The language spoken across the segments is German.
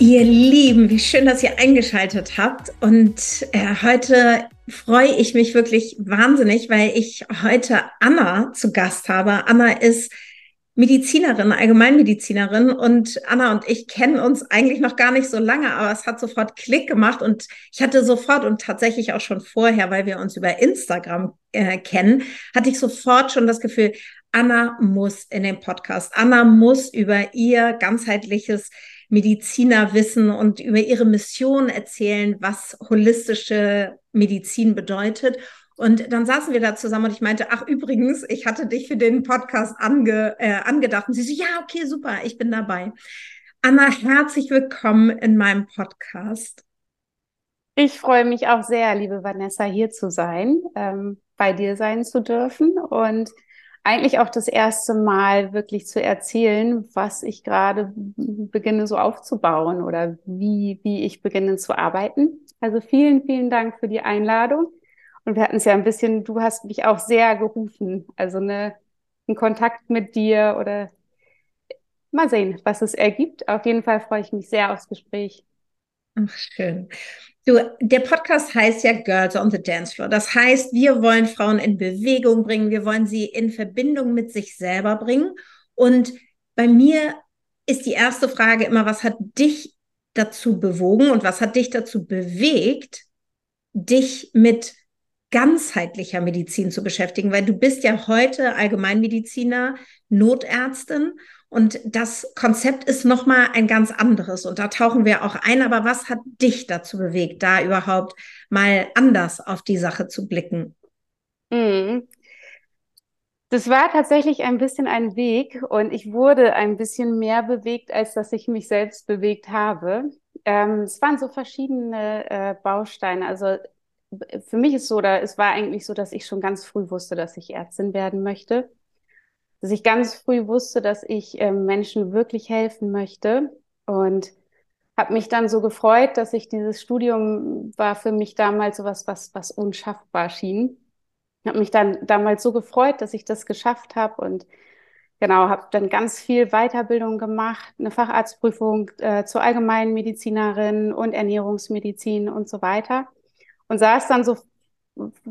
Ihr Lieben, wie schön, dass ihr eingeschaltet habt. Und äh, heute freue ich mich wirklich wahnsinnig, weil ich heute Anna zu Gast habe. Anna ist Medizinerin, Allgemeinmedizinerin und Anna und ich kennen uns eigentlich noch gar nicht so lange, aber es hat sofort Klick gemacht und ich hatte sofort und tatsächlich auch schon vorher, weil wir uns über Instagram äh, kennen, hatte ich sofort schon das Gefühl, Anna muss in den Podcast. Anna muss über ihr ganzheitliches Medizinerwissen und über ihre Mission erzählen, was holistische Medizin bedeutet. Und dann saßen wir da zusammen und ich meinte, ach übrigens, ich hatte dich für den Podcast ange, äh, angedacht. Und sie so, ja, okay, super, ich bin dabei. Anna, herzlich willkommen in meinem Podcast. Ich freue mich auch sehr, liebe Vanessa, hier zu sein, ähm, bei dir sein zu dürfen und eigentlich auch das erste Mal wirklich zu erzählen, was ich gerade beginne so aufzubauen oder wie, wie ich beginne zu arbeiten. Also vielen, vielen Dank für die Einladung. Und wir hatten es ja ein bisschen, du hast mich auch sehr gerufen. Also eine, ein Kontakt mit dir oder mal sehen, was es ergibt. Auf jeden Fall freue ich mich sehr aufs Gespräch. Ach, schön. Du, der Podcast heißt ja Girls on the Dance Floor. Das heißt, wir wollen Frauen in Bewegung bringen. Wir wollen sie in Verbindung mit sich selber bringen. Und bei mir ist die erste Frage immer, was hat dich dazu bewogen und was hat dich dazu bewegt, dich mit ganzheitlicher Medizin zu beschäftigen, weil du bist ja heute Allgemeinmediziner, Notärztin und das Konzept ist nochmal ein ganz anderes und da tauchen wir auch ein. Aber was hat dich dazu bewegt, da überhaupt mal anders auf die Sache zu blicken? Mhm. Das war tatsächlich ein bisschen ein Weg und ich wurde ein bisschen mehr bewegt, als dass ich mich selbst bewegt habe. Ähm, es waren so verschiedene äh, Bausteine. Also für mich ist so, oder es war eigentlich so, dass ich schon ganz früh wusste, dass ich Ärztin werden möchte. Dass ich ganz früh wusste, dass ich äh, Menschen wirklich helfen möchte. Und habe mich dann so gefreut, dass ich dieses Studium war für mich damals so was, was, was unschaffbar schien. Habe mich dann damals so gefreut, dass ich das geschafft habe und genau, habe dann ganz viel Weiterbildung gemacht, eine Facharztprüfung äh, zur allgemeinen Medizinerin und Ernährungsmedizin und so weiter und saß dann so,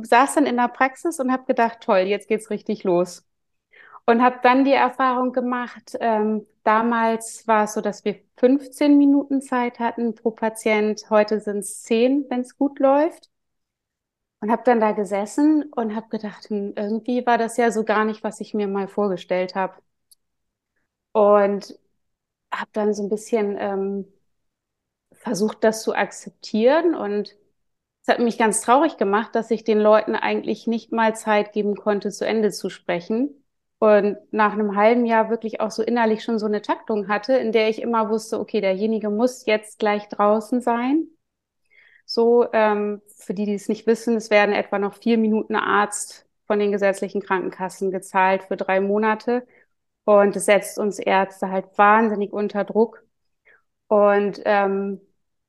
saß dann in der Praxis und habe gedacht, toll, jetzt geht's richtig los. Und habe dann die Erfahrung gemacht, ähm, damals war es so, dass wir 15 Minuten Zeit hatten pro Patient, heute sind es 10, wenn es gut läuft. Und habe dann da gesessen und habe gedacht, hm, irgendwie war das ja so gar nicht, was ich mir mal vorgestellt habe. Und habe dann so ein bisschen ähm, versucht, das zu akzeptieren und es hat mich ganz traurig gemacht, dass ich den Leuten eigentlich nicht mal Zeit geben konnte, zu Ende zu sprechen. Und nach einem halben Jahr wirklich auch so innerlich schon so eine Taktung hatte, in der ich immer wusste, okay, derjenige muss jetzt gleich draußen sein. So, ähm, für die, die es nicht wissen, es werden etwa noch vier Minuten Arzt von den gesetzlichen Krankenkassen gezahlt für drei Monate. Und es setzt uns Ärzte halt wahnsinnig unter Druck. Und ähm,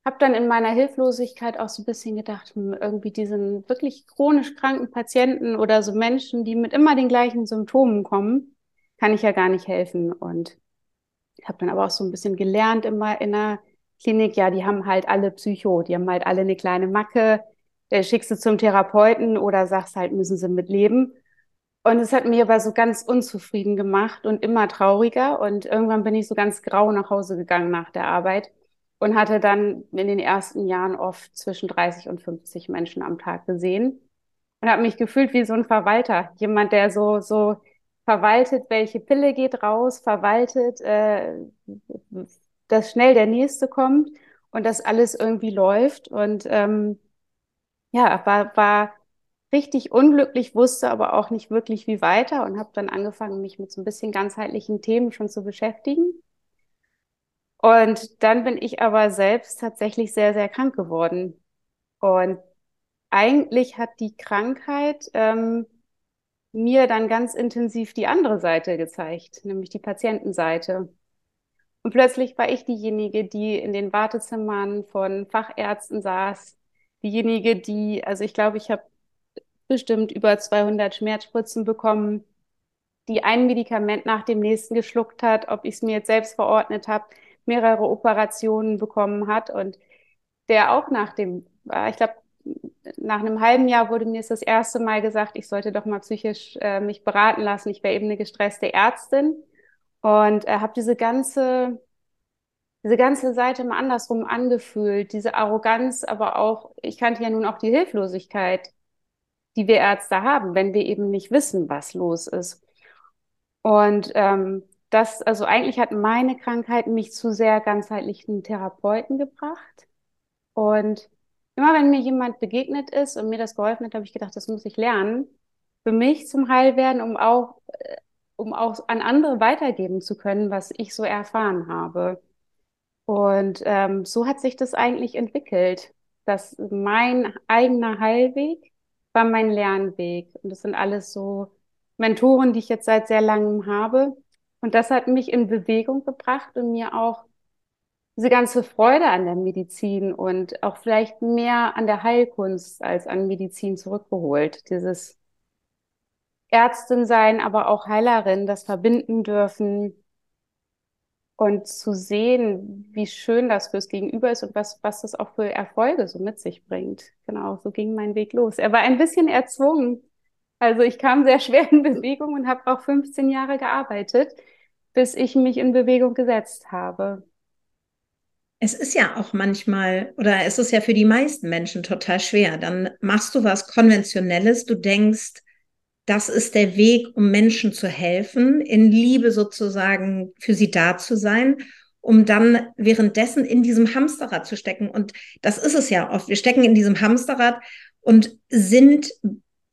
habe dann in meiner Hilflosigkeit auch so ein bisschen gedacht, hm, irgendwie diesen wirklich chronisch kranken Patienten oder so Menschen, die mit immer den gleichen Symptomen kommen, kann ich ja gar nicht helfen. Und habe dann aber auch so ein bisschen gelernt immer in der Klinik, ja, die haben halt alle Psycho, die haben halt alle eine kleine Macke, der schickst du zum Therapeuten oder sagst halt, müssen sie mitleben. Und es hat mich aber so ganz unzufrieden gemacht und immer trauriger. Und irgendwann bin ich so ganz grau nach Hause gegangen nach der Arbeit und hatte dann in den ersten Jahren oft zwischen 30 und 50 Menschen am Tag gesehen und habe mich gefühlt wie so ein Verwalter, jemand, der so so verwaltet, welche Pille geht raus, verwaltet, äh, dass schnell der nächste kommt und das alles irgendwie läuft und ähm, ja, war war richtig unglücklich, wusste aber auch nicht wirklich wie weiter und habe dann angefangen, mich mit so ein bisschen ganzheitlichen Themen schon zu beschäftigen. Und dann bin ich aber selbst tatsächlich sehr, sehr krank geworden. Und eigentlich hat die Krankheit ähm, mir dann ganz intensiv die andere Seite gezeigt, nämlich die Patientenseite. Und plötzlich war ich diejenige, die in den Wartezimmern von Fachärzten saß, diejenige, die, also ich glaube, ich habe bestimmt über 200 Schmerzspritzen bekommen, die ein Medikament nach dem nächsten geschluckt hat, ob ich es mir jetzt selbst verordnet habe, mehrere Operationen bekommen hat und der auch nach dem, ich glaube, nach einem halben Jahr wurde mir das erste Mal gesagt, ich sollte doch mal psychisch äh, mich beraten lassen. Ich wäre eben eine gestresste Ärztin und äh, habe diese ganze diese ganze Seite mal andersrum angefühlt, diese Arroganz, aber auch, ich kannte ja nun auch die Hilflosigkeit, die wir Ärzte haben, wenn wir eben nicht wissen, was los ist. Und ähm, das, also eigentlich hat meine Krankheit mich zu sehr ganzheitlichen Therapeuten gebracht. Und immer wenn mir jemand begegnet ist und mir das geholfen hat, habe ich gedacht, das muss ich lernen, für mich zum Heilwerden, um auch, äh, um auch an andere weitergeben zu können, was ich so erfahren habe. Und ähm, so hat sich das eigentlich entwickelt, dass mein eigener Heilweg war mein Lernweg. Und das sind alles so Mentoren, die ich jetzt seit sehr langem habe. Und das hat mich in Bewegung gebracht und mir auch diese ganze Freude an der Medizin und auch vielleicht mehr an der Heilkunst als an Medizin zurückgeholt. Dieses Ärztin sein, aber auch Heilerin, das verbinden dürfen und zu sehen, wie schön das fürs Gegenüber ist und was, was das auch für Erfolge so mit sich bringt. Genau, so ging mein Weg los. Er war ein bisschen erzwungen. Also ich kam sehr schwer in Bewegung und habe auch 15 Jahre gearbeitet, bis ich mich in Bewegung gesetzt habe. Es ist ja auch manchmal, oder es ist ja für die meisten Menschen total schwer. Dann machst du was Konventionelles, du denkst, das ist der Weg, um Menschen zu helfen, in Liebe sozusagen für sie da zu sein, um dann währenddessen in diesem Hamsterrad zu stecken. Und das ist es ja oft. Wir stecken in diesem Hamsterrad und sind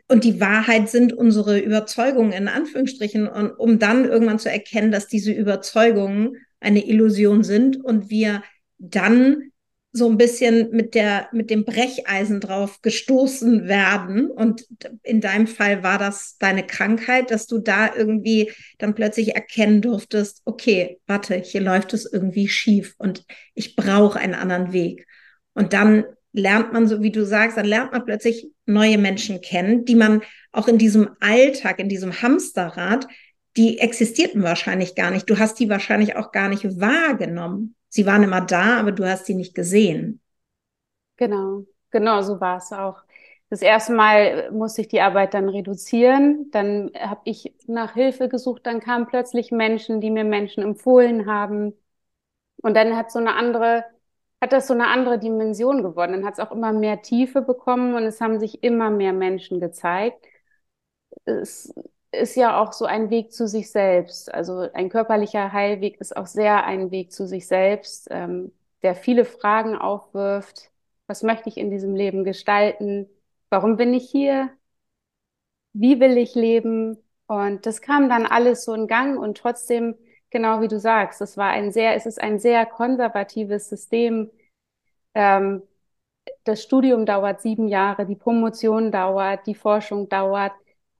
und die Wahrheit sind unsere Überzeugungen in Anführungsstrichen und um dann irgendwann zu erkennen, dass diese Überzeugungen eine Illusion sind und wir dann so ein bisschen mit der, mit dem Brecheisen drauf gestoßen werden. Und in deinem Fall war das deine Krankheit, dass du da irgendwie dann plötzlich erkennen durftest, okay, warte, hier läuft es irgendwie schief und ich brauche einen anderen Weg. Und dann lernt man, so wie du sagst, dann lernt man plötzlich neue Menschen kennen, die man auch in diesem Alltag, in diesem Hamsterrad, die existierten wahrscheinlich gar nicht. Du hast die wahrscheinlich auch gar nicht wahrgenommen sie waren immer da, aber du hast sie nicht gesehen. Genau, genau, so war es auch. Das erste Mal musste ich die Arbeit dann reduzieren. Dann habe ich nach Hilfe gesucht. Dann kamen plötzlich Menschen, die mir Menschen empfohlen haben. Und dann hat so eine andere, hat das so eine andere Dimension gewonnen. Dann hat es auch immer mehr Tiefe bekommen und es haben sich immer mehr Menschen gezeigt. Es ist ja auch so ein Weg zu sich selbst. Also ein körperlicher Heilweg ist auch sehr ein Weg zu sich selbst, ähm, der viele Fragen aufwirft. Was möchte ich in diesem Leben gestalten? Warum bin ich hier? Wie will ich leben? Und das kam dann alles so in Gang und trotzdem, genau wie du sagst, es war ein sehr, es ist ein sehr konservatives System. Ähm, das Studium dauert sieben Jahre, die Promotion dauert, die Forschung dauert.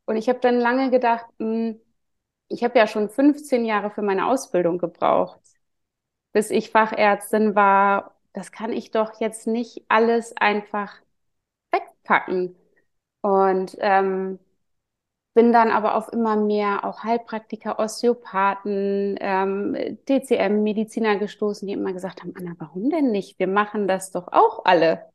Und ich habe dann lange gedacht, mh, hm, ich habe ja schon 15 Jahre für meine Ausbildung gebraucht, bis ich Fachärztin war. Das kann ich doch jetzt nicht alles einfach wegpacken. Und ähm, bin dann aber auf immer mehr auch Heilpraktiker, Osteopathen, ähm, TCM-Mediziner gestoßen, die immer gesagt haben, Anna, warum denn nicht? Wir machen das doch auch alle.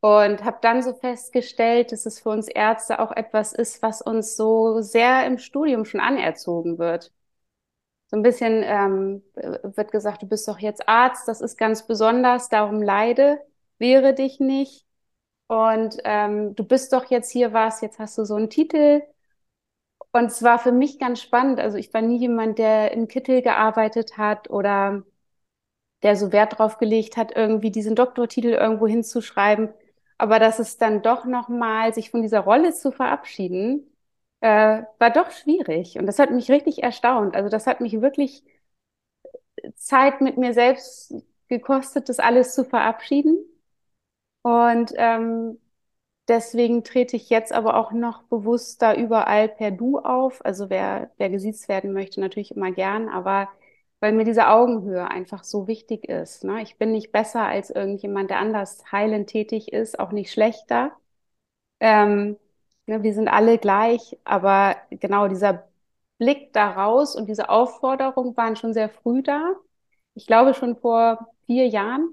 Und habe dann so festgestellt, dass es für uns Ärzte auch etwas ist, was uns so sehr im Studium schon anerzogen wird. So ein bisschen ähm, wird gesagt, du bist doch jetzt Arzt, das ist ganz besonders, darum leide, wehre dich nicht. Und ähm, du bist doch jetzt hier was, jetzt hast du so einen Titel. Und es war für mich ganz spannend. Also ich war nie jemand, der im Kittel gearbeitet hat oder der so Wert drauf gelegt hat, irgendwie diesen Doktortitel irgendwo hinzuschreiben. Aber dass es dann doch nochmal, sich von dieser Rolle zu verabschieden, äh, war doch schwierig. Und das hat mich richtig erstaunt. Also das hat mich wirklich Zeit mit mir selbst gekostet, das alles zu verabschieden. Und ähm, deswegen trete ich jetzt aber auch noch bewusster überall per Du auf. Also wer, wer gesiezt werden möchte, natürlich immer gern, aber weil mir diese Augenhöhe einfach so wichtig ist. Ne? Ich bin nicht besser als irgendjemand, der anders heilend tätig ist, auch nicht schlechter. Ähm, ne, wir sind alle gleich, aber genau dieser Blick daraus und diese Aufforderung waren schon sehr früh da. Ich glaube schon vor vier Jahren.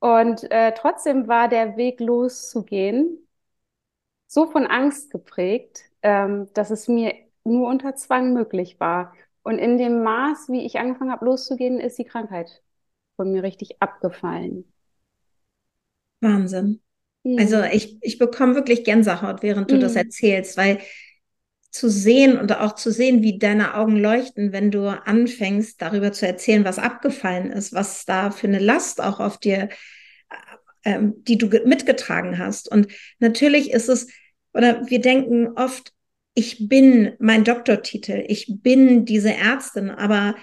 Und äh, trotzdem war der Weg loszugehen so von Angst geprägt, ähm, dass es mir nur unter Zwang möglich war. Und in dem Maß, wie ich angefangen habe loszugehen, ist die Krankheit von mir richtig abgefallen. Wahnsinn. Mhm. Also ich, ich bekomme wirklich Gänsehaut, während du mhm. das erzählst, weil zu sehen und auch zu sehen, wie deine Augen leuchten, wenn du anfängst, darüber zu erzählen, was abgefallen ist, was da für eine Last auch auf dir, äh, die du mitgetragen hast. Und natürlich ist es, oder wir denken oft, ich bin mein Doktortitel, ich bin diese Ärztin, aber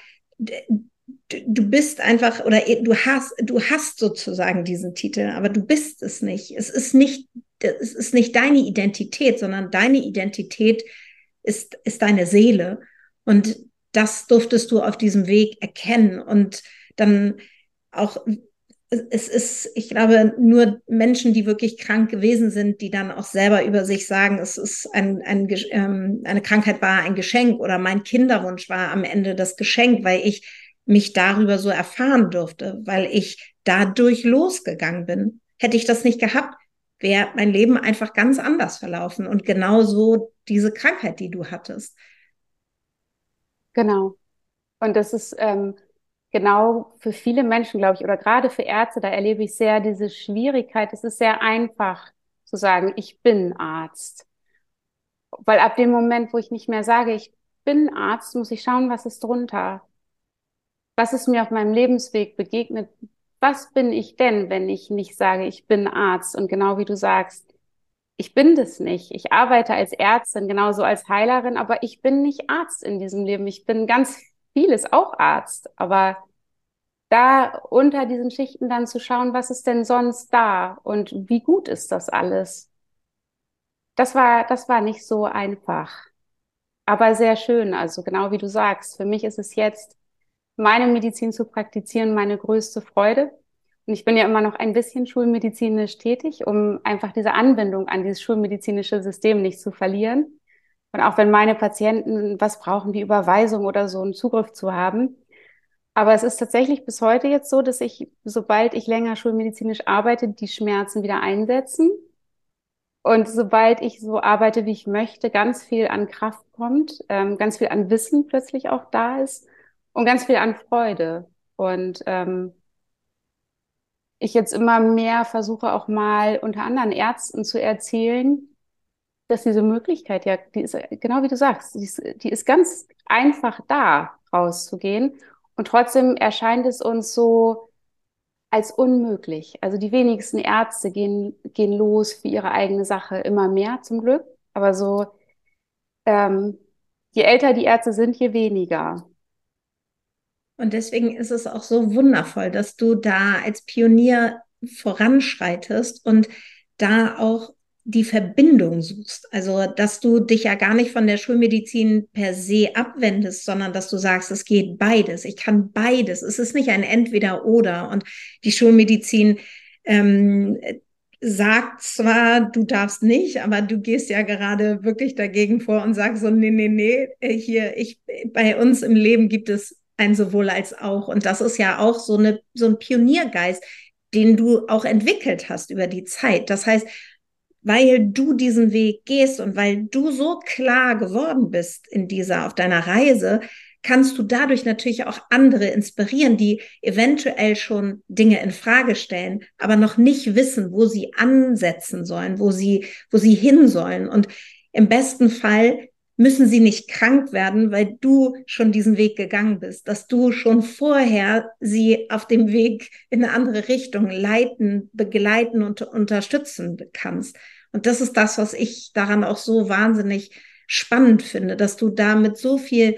du bist einfach oder du hast du hast sozusagen diesen Titel, aber du bist es nicht. Es ist nicht es ist nicht deine Identität, sondern deine Identität ist ist deine Seele und das durftest du auf diesem Weg erkennen und dann auch es ist, ich glaube, nur Menschen, die wirklich krank gewesen sind, die dann auch selber über sich sagen, es ist ein, ein, ähm, eine Krankheit war ein Geschenk oder mein Kinderwunsch war am Ende das Geschenk, weil ich mich darüber so erfahren durfte, weil ich dadurch losgegangen bin. Hätte ich das nicht gehabt, wäre mein Leben einfach ganz anders verlaufen und genauso diese Krankheit, die du hattest. Genau. Und das ist ähm, genau für viele Menschen, glaube ich, oder gerade für Ärzte, da erlebe ich sehr diese Schwierigkeit. Es ist sehr einfach zu sagen, ich bin Arzt. Weil ab dem Moment, wo ich nicht mehr sage, ich bin Arzt, muss ich schauen, was ist drunter. Was ist mir auf meinem Lebensweg begegnet? Was bin ich denn, wenn ich nicht sage, ich bin Arzt? Und genau wie du sagst, ich bin das nicht. Ich arbeite als Ärztin, genauso als Heilerin, aber ich bin nicht Arzt in diesem Leben. Ich bin ganz vieles auch Arzt, aber da unter diesen Schichten dann zu schauen, was ist denn sonst da und wie gut ist das alles? Das war, das war nicht so einfach, aber sehr schön. Also genau wie du sagst, für mich ist es jetzt, meine Medizin zu praktizieren, meine größte Freude. Und ich bin ja immer noch ein bisschen schulmedizinisch tätig, um einfach diese Anbindung an dieses schulmedizinische System nicht zu verlieren. Und auch wenn meine Patienten was brauchen wie Überweisung oder so einen Zugriff zu haben. Aber es ist tatsächlich bis heute jetzt so, dass ich, sobald ich länger schulmedizinisch arbeite, die Schmerzen wieder einsetzen. Und sobald ich so arbeite, wie ich möchte, ganz viel an Kraft kommt, ähm, ganz viel an Wissen plötzlich auch da ist und ganz viel an Freude. Und ähm, ich jetzt immer mehr versuche auch mal unter anderen Ärzten zu erzählen, dass diese Möglichkeit ja, die ist genau wie du sagst, die ist, die ist ganz einfach da, rauszugehen. Und trotzdem erscheint es uns so als unmöglich. Also die wenigsten Ärzte gehen, gehen los für ihre eigene Sache immer mehr zum Glück. Aber so, ähm, je älter die Ärzte sind, je weniger. Und deswegen ist es auch so wundervoll, dass du da als Pionier voranschreitest und da auch die Verbindung suchst. Also, dass du dich ja gar nicht von der Schulmedizin per se abwendest, sondern dass du sagst, es geht beides. Ich kann beides. Es ist nicht ein Entweder-Oder. Und die Schulmedizin ähm, sagt zwar, du darfst nicht, aber du gehst ja gerade wirklich dagegen vor und sagst so, nee, nee, nee, äh, hier, ich, bei uns im Leben gibt es ein sowohl als auch. Und das ist ja auch so eine, so ein Pioniergeist den du auch entwickelt hast über die Zeit. Das heißt, weil du diesen Weg gehst und weil du so klar geworden bist in dieser, auf deiner Reise, kannst du dadurch natürlich auch andere inspirieren, die eventuell schon Dinge in Frage stellen, aber noch nicht wissen, wo sie ansetzen sollen, wo sie, wo sie hin sollen. Und im besten Fall müssen sie nicht krank werden, weil du schon diesen Weg gegangen bist, dass du schon vorher sie auf dem Weg in eine andere Richtung leiten, begleiten und unterstützen kannst. Und das ist das, was ich daran auch so wahnsinnig spannend finde, dass du damit so viel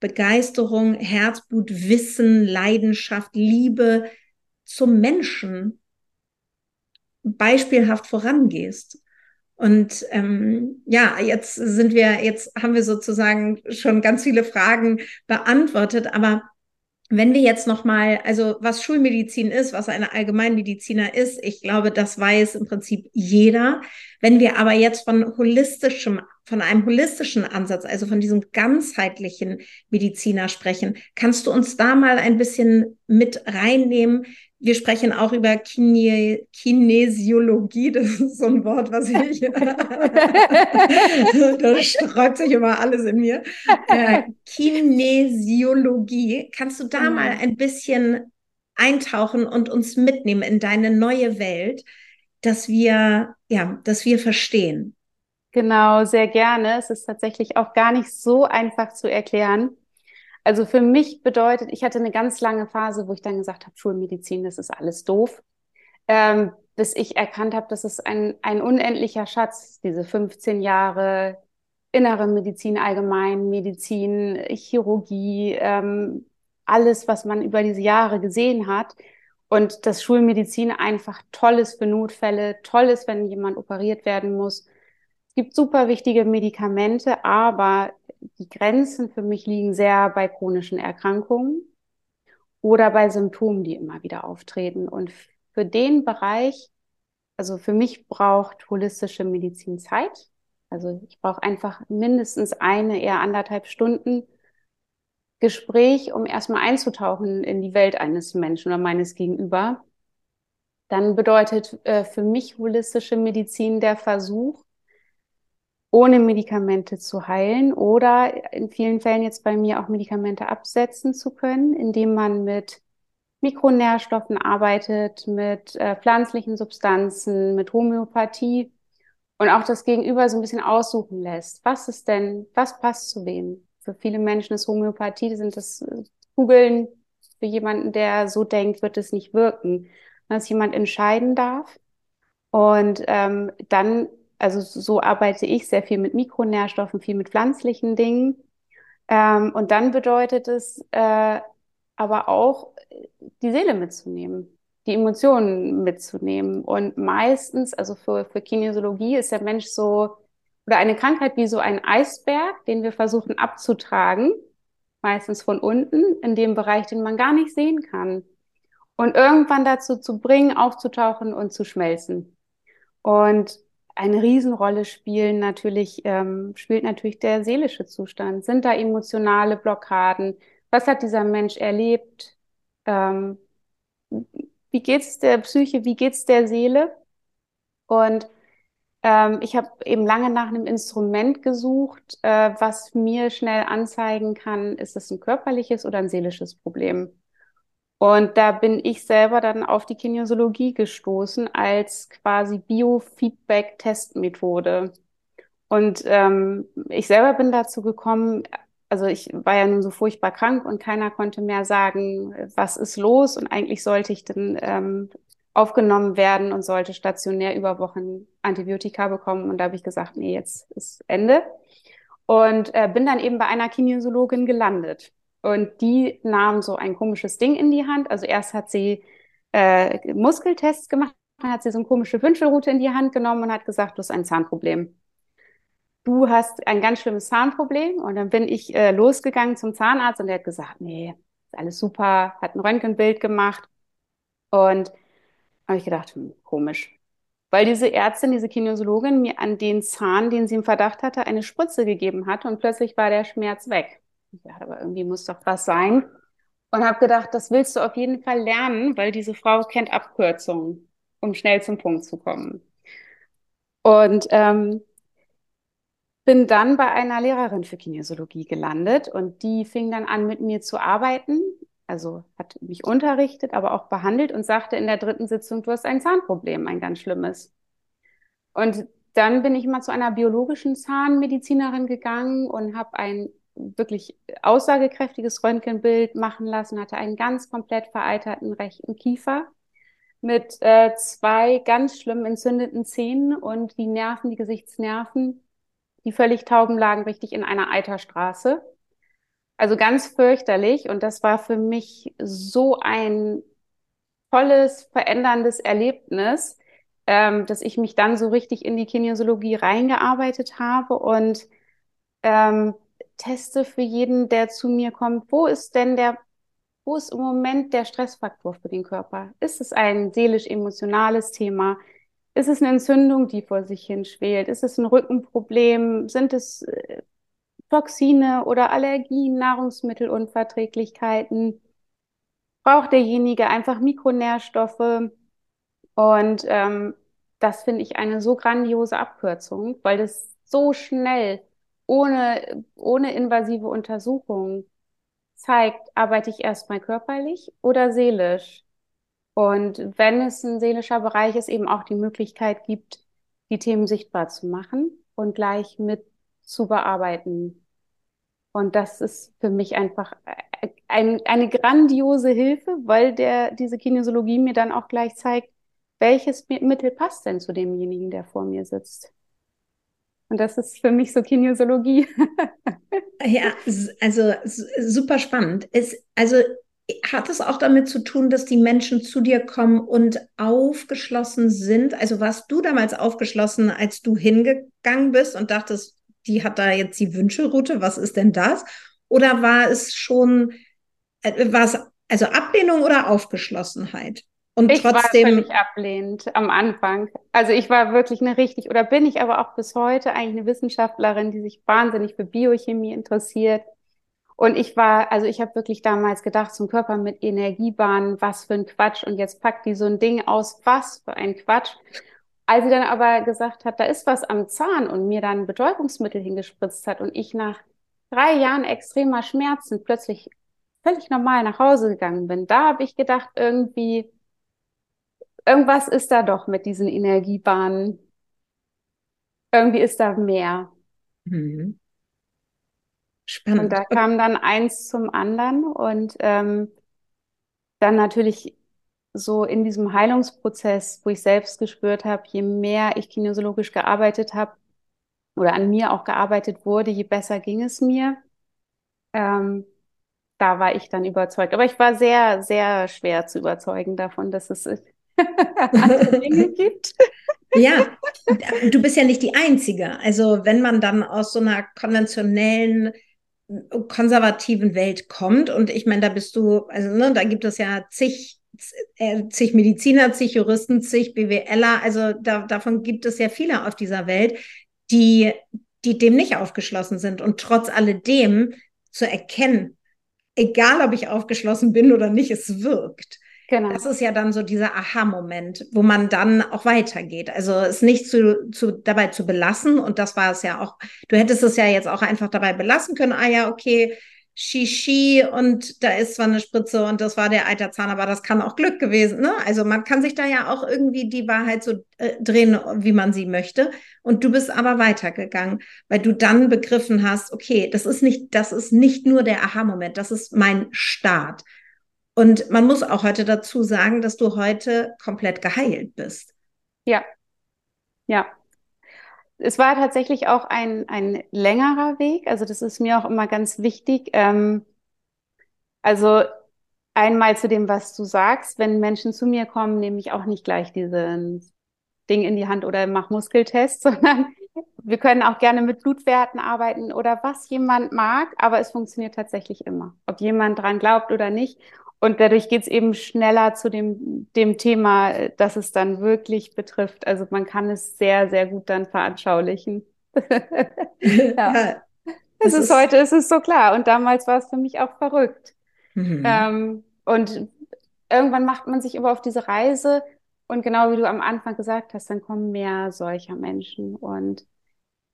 Begeisterung, Herzblut, Wissen, Leidenschaft, Liebe zum Menschen beispielhaft vorangehst. Und ähm, ja, jetzt sind wir, jetzt haben wir sozusagen schon ganz viele Fragen beantwortet, aber wenn wir jetzt noch mal, also was Schulmedizin ist, was eine Allgemeinmediziner ist, ich glaube, das weiß im Prinzip jeder. Wenn wir aber jetzt von holistischem, von einem holistischen Ansatz, also von diesem ganzheitlichen Mediziner sprechen, kannst du uns da mal ein bisschen mit reinnehmen, wir sprechen auch über Kine Kinesiologie. Das ist so ein Wort, was ich. da sträubt sich immer alles in mir. Äh, Kinesiologie. Kannst du da mhm. mal ein bisschen eintauchen und uns mitnehmen in deine neue Welt, dass wir, ja, dass wir verstehen? Genau, sehr gerne. Es ist tatsächlich auch gar nicht so einfach zu erklären. Also für mich bedeutet, ich hatte eine ganz lange Phase, wo ich dann gesagt habe, Schulmedizin, das ist alles doof. Ähm, bis ich erkannt habe, das ist ein, ein unendlicher Schatz, diese 15 Jahre innere Medizin, Allgemeinmedizin, Chirurgie, ähm, alles, was man über diese Jahre gesehen hat. Und dass Schulmedizin einfach toll ist für Notfälle, toll ist, wenn jemand operiert werden muss. Es gibt super wichtige Medikamente, aber die Grenzen für mich liegen sehr bei chronischen Erkrankungen oder bei Symptomen, die immer wieder auftreten. Und für den Bereich, also für mich braucht holistische Medizin Zeit. Also ich brauche einfach mindestens eine, eher anderthalb Stunden Gespräch, um erstmal einzutauchen in die Welt eines Menschen oder meines Gegenüber. Dann bedeutet äh, für mich holistische Medizin der Versuch, ohne Medikamente zu heilen oder in vielen Fällen jetzt bei mir auch Medikamente absetzen zu können, indem man mit Mikronährstoffen arbeitet, mit äh, pflanzlichen Substanzen, mit Homöopathie und auch das Gegenüber so ein bisschen aussuchen lässt. Was ist denn, was passt zu wem? Für viele Menschen ist Homöopathie, sind das äh, Kugeln. Für jemanden, der so denkt, wird es nicht wirken. Dass jemand entscheiden darf und ähm, dann also so arbeite ich sehr viel mit Mikronährstoffen, viel mit pflanzlichen Dingen. Ähm, und dann bedeutet es äh, aber auch, die Seele mitzunehmen, die Emotionen mitzunehmen. Und meistens, also für, für Kinesiologie ist der Mensch so, oder eine Krankheit wie so ein Eisberg, den wir versuchen abzutragen, meistens von unten, in dem Bereich, den man gar nicht sehen kann. Und irgendwann dazu zu bringen, aufzutauchen und zu schmelzen. Und eine Riesenrolle spielen natürlich, ähm, spielt natürlich der seelische Zustand. Sind da emotionale Blockaden? Was hat dieser Mensch erlebt? Ähm, wie geht's der Psyche? Wie geht's der Seele? Und ähm, ich habe eben lange nach einem Instrument gesucht, äh, was mir schnell anzeigen kann, ist es ein körperliches oder ein seelisches Problem. Und da bin ich selber dann auf die Kinesiologie gestoßen als quasi Biofeedback-Testmethode. Und ähm, ich selber bin dazu gekommen, also ich war ja nun so furchtbar krank und keiner konnte mehr sagen, was ist los. Und eigentlich sollte ich dann ähm, aufgenommen werden und sollte stationär über Wochen Antibiotika bekommen. Und da habe ich gesagt, nee, jetzt ist Ende. Und äh, bin dann eben bei einer Kinesiologin gelandet. Und die nahm so ein komisches Ding in die Hand. Also erst hat sie äh, Muskeltests gemacht, dann hat sie so eine komische Wünschelrute in die Hand genommen und hat gesagt, du hast ein Zahnproblem. Du hast ein ganz schlimmes Zahnproblem. Und dann bin ich äh, losgegangen zum Zahnarzt und der hat gesagt, nee, ist alles super, hat ein Röntgenbild gemacht. Und habe ich gedacht, hm, komisch. Weil diese Ärztin, diese Kinesiologin mir an den Zahn, den sie im Verdacht hatte, eine Spritze gegeben hat und plötzlich war der Schmerz weg. Ja, aber irgendwie muss doch was sein. Und habe gedacht, das willst du auf jeden Fall lernen, weil diese Frau kennt Abkürzungen, um schnell zum Punkt zu kommen. Und ähm, bin dann bei einer Lehrerin für Kinesiologie gelandet und die fing dann an, mit mir zu arbeiten. Also hat mich unterrichtet, aber auch behandelt und sagte in der dritten Sitzung, du hast ein Zahnproblem, ein ganz schlimmes. Und dann bin ich mal zu einer biologischen Zahnmedizinerin gegangen und habe ein wirklich aussagekräftiges Röntgenbild machen lassen, hatte einen ganz komplett vereiterten rechten Kiefer mit äh, zwei ganz schlimm entzündeten Zähnen und die Nerven, die Gesichtsnerven, die völlig tauben lagen, richtig in einer Eiterstraße. Also ganz fürchterlich. Und das war für mich so ein tolles, veränderndes Erlebnis, ähm, dass ich mich dann so richtig in die Kinesiologie reingearbeitet habe und ähm, teste für jeden, der zu mir kommt, wo ist denn der wo ist im Moment der Stressfaktor für den Körper? Ist es ein seelisch-emotionales Thema? Ist es eine Entzündung, die vor sich hin schwelt? Ist es ein Rückenproblem? Sind es äh, Toxine oder Allergien, Nahrungsmittelunverträglichkeiten? Braucht derjenige einfach Mikronährstoffe? Und ähm, das finde ich eine so grandiose Abkürzung, weil das so schnell, ohne, ohne invasive Untersuchungen zeigt, arbeite ich erstmal körperlich oder seelisch. Und wenn es ein seelischer Bereich ist, eben auch die Möglichkeit gibt, die Themen sichtbar zu machen und gleich mit zu bearbeiten. Und das ist für mich einfach ein, eine grandiose Hilfe, weil der, diese Kinesiologie mir dann auch gleich zeigt, welches Mittel passt denn zu demjenigen, der vor mir sitzt. Und das ist für mich so Kinesiologie. ja, also super spannend. Es, also hat es auch damit zu tun, dass die Menschen zu dir kommen und aufgeschlossen sind? Also warst du damals aufgeschlossen, als du hingegangen bist und dachtest, die hat da jetzt die Wünschelroute, was ist denn das? Oder war es schon, äh, war es also Ablehnung oder Aufgeschlossenheit? Und ich trotzdem. war völlig ablehnend am Anfang. Also ich war wirklich eine richtig, oder bin ich aber auch bis heute eigentlich eine Wissenschaftlerin, die sich wahnsinnig für Biochemie interessiert. Und ich war, also ich habe wirklich damals gedacht, zum Körper mit Energiebahnen, was für ein Quatsch. Und jetzt packt die so ein Ding aus, was für ein Quatsch. Als sie dann aber gesagt hat, da ist was am Zahn und mir dann Betäubungsmittel hingespritzt hat und ich nach drei Jahren extremer Schmerzen plötzlich völlig normal nach Hause gegangen bin, da habe ich gedacht, irgendwie, irgendwas ist da doch mit diesen Energiebahnen. Irgendwie ist da mehr. Mhm. Spannend. Und da kam dann eins zum anderen und ähm, dann natürlich so in diesem Heilungsprozess, wo ich selbst gespürt habe, je mehr ich kinesiologisch gearbeitet habe oder an mir auch gearbeitet wurde, je besser ging es mir. Ähm, da war ich dann überzeugt. Aber ich war sehr, sehr schwer zu überzeugen davon, dass es andere Dinge gibt. Ja, du bist ja nicht die Einzige. Also wenn man dann aus so einer konventionellen, konservativen Welt kommt und ich meine, da bist du, also ne, da gibt es ja zig, äh, zig Mediziner, zig Juristen, zig BWLer, also da, davon gibt es ja viele auf dieser Welt, die, die dem nicht aufgeschlossen sind und trotz alledem zu erkennen, egal ob ich aufgeschlossen bin oder nicht, es wirkt. Genau. Das ist ja dann so dieser Aha-Moment, wo man dann auch weitergeht. Also es nicht zu, zu, dabei zu belassen. Und das war es ja auch. Du hättest es ja jetzt auch einfach dabei belassen können. Ah ja, okay, Shishi und da ist zwar eine Spritze und das war der Eiterzahn, aber das kann auch Glück gewesen. Ne? Also man kann sich da ja auch irgendwie die Wahrheit so äh, drehen, wie man sie möchte. Und du bist aber weitergegangen, weil du dann begriffen hast, okay, das ist nicht, das ist nicht nur der Aha-Moment, das ist mein Start. Und man muss auch heute dazu sagen, dass du heute komplett geheilt bist. Ja, ja. Es war tatsächlich auch ein, ein längerer Weg. Also das ist mir auch immer ganz wichtig. Ähm, also einmal zu dem, was du sagst. Wenn Menschen zu mir kommen, nehme ich auch nicht gleich diesen Ding in die Hand oder mach Muskeltest, sondern wir können auch gerne mit Blutwerten arbeiten oder was jemand mag, aber es funktioniert tatsächlich immer. Ob jemand dran glaubt oder nicht. Und dadurch geht es eben schneller zu dem, dem Thema, das es dann wirklich betrifft. Also man kann es sehr, sehr gut dann veranschaulichen. ja. Es ist, ist heute, es ist so klar. Und damals war es für mich auch verrückt. Mhm. Ähm, und irgendwann macht man sich aber auf diese Reise und genau wie du am Anfang gesagt hast, dann kommen mehr solcher Menschen. Und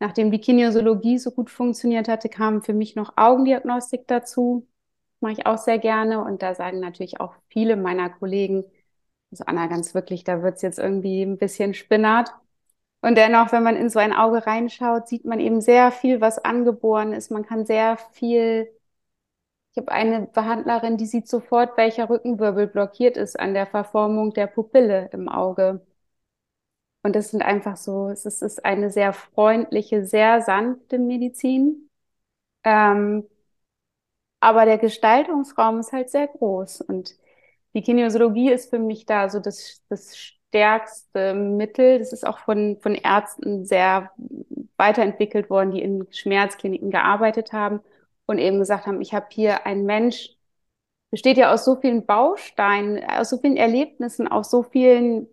nachdem die Kinesiologie so gut funktioniert hatte, kam für mich noch Augendiagnostik dazu. Mache ich auch sehr gerne. Und da sagen natürlich auch viele meiner Kollegen, also Anna, ganz wirklich, da wird's jetzt irgendwie ein bisschen spinnert. Und dennoch, wenn man in so ein Auge reinschaut, sieht man eben sehr viel, was angeboren ist. Man kann sehr viel ich habe eine Behandlerin, die sieht sofort, welcher Rückenwirbel blockiert ist an der Verformung der Pupille im Auge. Und das sind einfach so, es ist, ist eine sehr freundliche, sehr sanfte Medizin. Ähm, aber der Gestaltungsraum ist halt sehr groß. Und die Kinesiologie ist für mich da so das, das stärkste Mittel. Das ist auch von, von Ärzten sehr weiterentwickelt worden, die in Schmerzkliniken gearbeitet haben und eben gesagt haben, ich habe hier einen Mensch, besteht ja aus so vielen Bausteinen, aus so vielen Erlebnissen, aus so vielen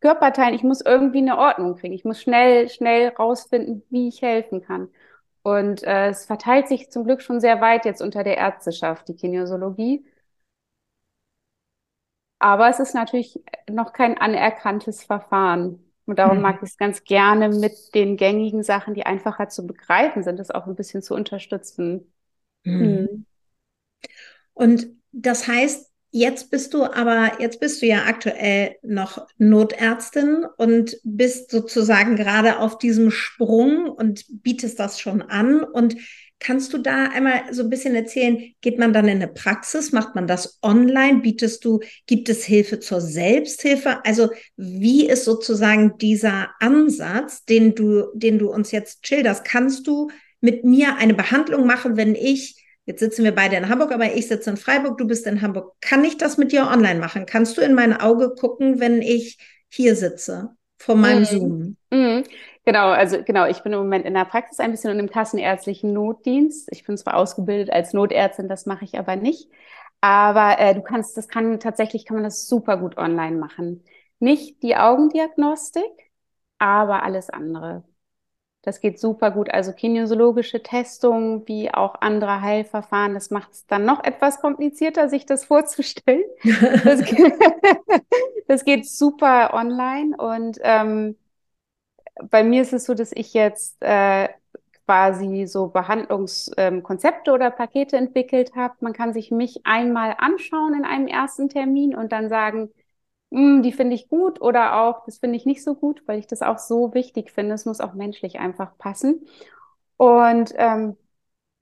Körperteilen. Ich muss irgendwie eine Ordnung kriegen. Ich muss schnell, schnell rausfinden, wie ich helfen kann. Und äh, es verteilt sich zum Glück schon sehr weit jetzt unter der Ärzteschaft, die Kinesiologie. Aber es ist natürlich noch kein anerkanntes Verfahren. Und darum mhm. mag ich es ganz gerne mit den gängigen Sachen, die einfacher zu begreifen sind, das auch ein bisschen zu unterstützen. Mhm. Mhm. Und das heißt, jetzt bist du aber, jetzt bist du ja aktuell noch Notärztin und bist sozusagen gerade auf diesem Sprung und bietest das schon an. Und Kannst du da einmal so ein bisschen erzählen, geht man dann in eine Praxis, macht man das online, bietest du, gibt es Hilfe zur Selbsthilfe? Also wie ist sozusagen dieser Ansatz, den du, den du uns jetzt schilderst? Kannst du mit mir eine Behandlung machen, wenn ich, jetzt sitzen wir beide in Hamburg, aber ich sitze in Freiburg, du bist in Hamburg. Kann ich das mit dir online machen? Kannst du in mein Auge gucken, wenn ich hier sitze, vor meinem mhm. Zoom? Mhm. Genau, also genau, ich bin im Moment in der Praxis ein bisschen und im kassenärztlichen Notdienst. Ich bin zwar ausgebildet als Notärztin, das mache ich aber nicht. Aber äh, du kannst, das kann tatsächlich, kann man das super gut online machen. Nicht die Augendiagnostik, aber alles andere. Das geht super gut. Also kinesiologische Testungen wie auch andere Heilverfahren, das macht es dann noch etwas komplizierter, sich das vorzustellen. das, geht, das geht super online und ähm, bei mir ist es so, dass ich jetzt äh, quasi so Behandlungskonzepte ähm, oder Pakete entwickelt habe. Man kann sich mich einmal anschauen in einem ersten Termin und dann sagen, die finde ich gut oder auch, das finde ich nicht so gut, weil ich das auch so wichtig finde. Es muss auch menschlich einfach passen. Und ähm,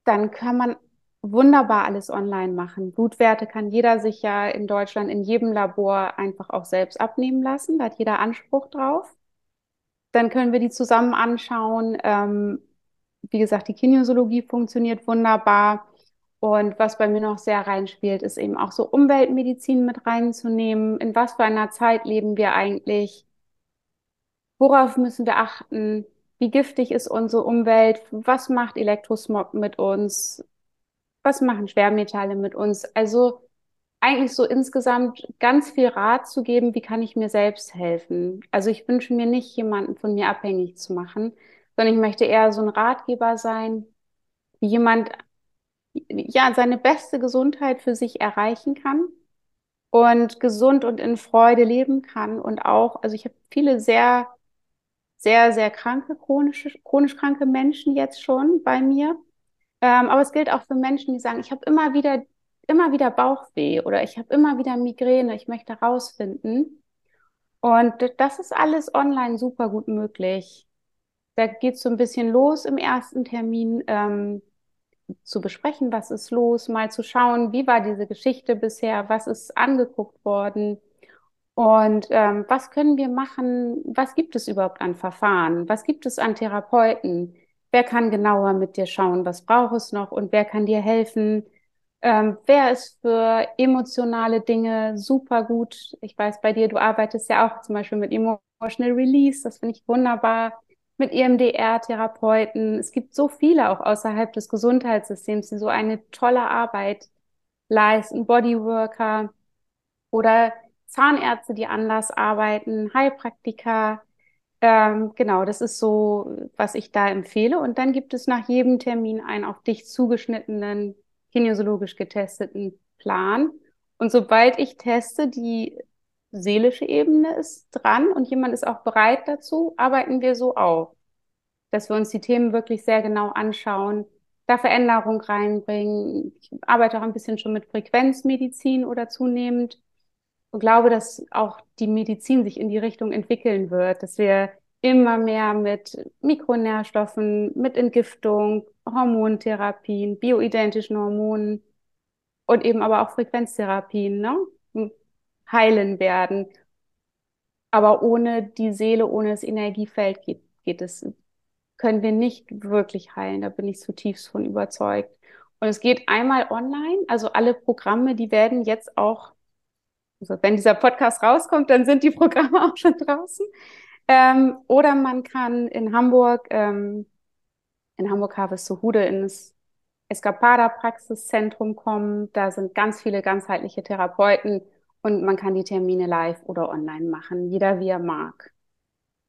dann kann man wunderbar alles online machen. Blutwerte kann jeder sich ja in Deutschland in jedem Labor einfach auch selbst abnehmen lassen. Da hat jeder Anspruch drauf. Dann können wir die zusammen anschauen. Ähm, wie gesagt, die Kinesiologie funktioniert wunderbar. Und was bei mir noch sehr reinspielt, ist eben auch so Umweltmedizin mit reinzunehmen. In was für einer Zeit leben wir eigentlich? Worauf müssen wir achten? Wie giftig ist unsere Umwelt? Was macht Elektrosmog mit uns? Was machen Schwermetalle mit uns? Also eigentlich so insgesamt ganz viel Rat zu geben, wie kann ich mir selbst helfen. Also ich wünsche mir nicht, jemanden von mir abhängig zu machen, sondern ich möchte eher so ein Ratgeber sein, wie jemand ja seine beste Gesundheit für sich erreichen kann und gesund und in Freude leben kann und auch, also ich habe viele sehr sehr sehr kranke chronische chronisch kranke Menschen jetzt schon bei mir, ähm, aber es gilt auch für Menschen, die sagen, ich habe immer wieder immer wieder Bauchweh oder ich habe immer wieder Migräne, ich möchte rausfinden. Und das ist alles online super gut möglich. Da geht es so ein bisschen los im ersten Termin, ähm, zu besprechen, was ist los, mal zu schauen, wie war diese Geschichte bisher, was ist angeguckt worden und ähm, was können wir machen, was gibt es überhaupt an Verfahren, was gibt es an Therapeuten, wer kann genauer mit dir schauen, was braucht es noch und wer kann dir helfen, ähm, wer ist für emotionale Dinge super gut? Ich weiß bei dir, du arbeitest ja auch zum Beispiel mit Emotional Release, das finde ich wunderbar. Mit EMDR-Therapeuten. Es gibt so viele auch außerhalb des Gesundheitssystems, die so eine tolle Arbeit leisten. Bodyworker oder Zahnärzte, die anders arbeiten, Heilpraktiker. Ähm, genau, das ist so, was ich da empfehle. Und dann gibt es nach jedem Termin einen auf dich zugeschnittenen kinesiologisch getesteten Plan. Und sobald ich teste, die seelische Ebene ist dran und jemand ist auch bereit dazu, arbeiten wir so auf, dass wir uns die Themen wirklich sehr genau anschauen, da Veränderung reinbringen. Ich arbeite auch ein bisschen schon mit Frequenzmedizin oder zunehmend und glaube, dass auch die Medizin sich in die Richtung entwickeln wird, dass wir immer mehr mit Mikronährstoffen, mit Entgiftung, Hormontherapien, bioidentischen Hormonen und eben aber auch Frequenztherapien ne, heilen werden. Aber ohne die Seele, ohne das Energiefeld geht, geht es, können wir nicht wirklich heilen. Da bin ich zutiefst von überzeugt. Und es geht einmal online, also alle Programme, die werden jetzt auch, also wenn dieser Podcast rauskommt, dann sind die Programme auch schon draußen. Ähm, oder man kann in Hamburg, ähm, in Hamburg Harvestehude in das Escapada-Praxiszentrum kommen. Da sind ganz viele ganzheitliche Therapeuten und man kann die Termine live oder online machen, jeder wie er mag.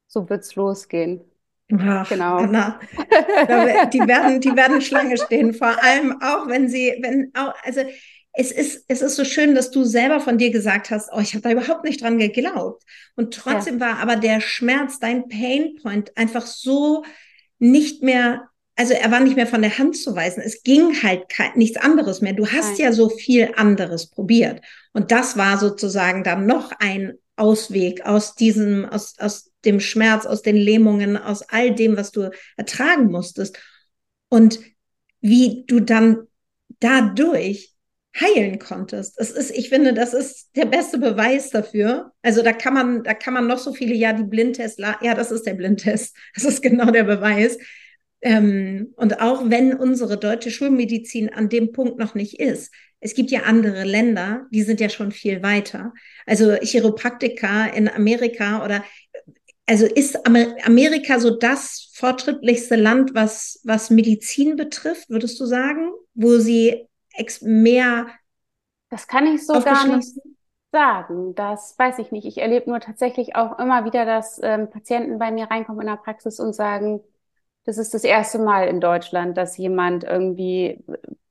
So wird's losgehen. Ach, genau. Anna, die werden, die werden Schlange stehen. Vor allem auch, wenn sie, wenn auch, also es ist, es ist so schön, dass du selber von dir gesagt hast, oh, ich habe da überhaupt nicht dran geglaubt. Und trotzdem ja. war aber der Schmerz, dein Painpoint einfach so nicht mehr, also er war nicht mehr von der Hand zu weisen. Es ging halt kein, nichts anderes mehr. Du hast Nein. ja so viel anderes probiert. Und das war sozusagen dann noch ein Ausweg aus diesem, aus, aus dem Schmerz, aus den Lähmungen, aus all dem, was du ertragen musstest. Und wie du dann dadurch heilen konntest. Es ist, ich finde, das ist der beste Beweis dafür. Also da kann man, da kann man noch so viele, ja, die Blindtest, ja, das ist der Blindtest. Das ist genau der Beweis. Ähm, und auch wenn unsere deutsche Schulmedizin an dem Punkt noch nicht ist, es gibt ja andere Länder, die sind ja schon viel weiter. Also Chiropraktika in Amerika oder also ist Amerika so das fortschrittlichste Land, was, was Medizin betrifft, würdest du sagen? Wo sie mehr. Das kann ich so gar nicht sagen. Das weiß ich nicht. Ich erlebe nur tatsächlich auch immer wieder, dass ähm, Patienten bei mir reinkommen in der Praxis und sagen, das ist das erste Mal in Deutschland, dass jemand irgendwie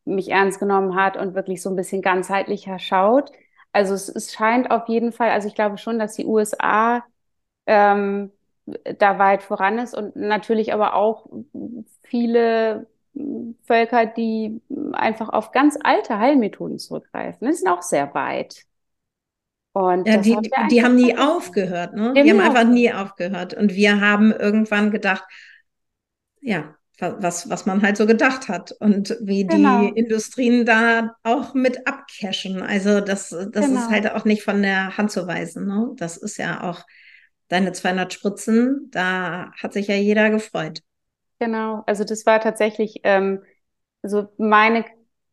mich ernst genommen hat und wirklich so ein bisschen ganzheitlicher schaut. Also es, es scheint auf jeden Fall, also ich glaube schon, dass die USA ähm, da weit voran ist und natürlich aber auch viele Völker, die einfach auf ganz alte Heilmethoden zurückgreifen. Das sind auch sehr weit. Und ja, die, haben die haben nie aufgehört, ne? Die, die haben einfach nie aufgehört. Und wir haben irgendwann gedacht, ja, was, was man halt so gedacht hat und wie genau. die Industrien da auch mit abcashen. Also das, das genau. ist halt auch nicht von der Hand zu weisen. Ne? Das ist ja auch deine 200 Spritzen, da hat sich ja jeder gefreut. Genau, also das war tatsächlich, ähm, also meine,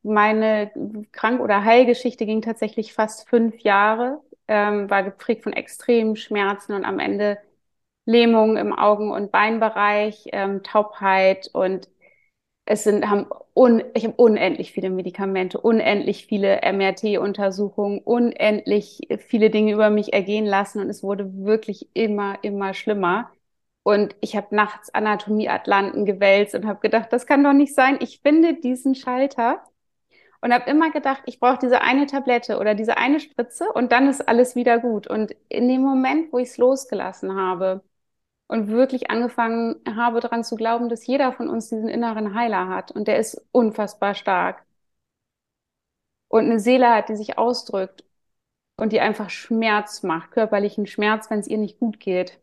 meine Krank- oder Heilgeschichte ging tatsächlich fast fünf Jahre, ähm, war geprägt von extremen Schmerzen und am Ende Lähmung im Augen- und Beinbereich, ähm, Taubheit und es sind, haben un, ich habe unendlich viele Medikamente, unendlich viele MRT-Untersuchungen, unendlich viele Dinge über mich ergehen lassen und es wurde wirklich immer, immer schlimmer. Und ich habe nachts Anatomie-Atlanten gewälzt und habe gedacht, das kann doch nicht sein. Ich finde diesen Schalter und habe immer gedacht, ich brauche diese eine Tablette oder diese eine Spritze und dann ist alles wieder gut. Und in dem Moment, wo ich es losgelassen habe und wirklich angefangen habe daran zu glauben, dass jeder von uns diesen inneren Heiler hat und der ist unfassbar stark und eine Seele hat, die sich ausdrückt und die einfach Schmerz macht, körperlichen Schmerz, wenn es ihr nicht gut geht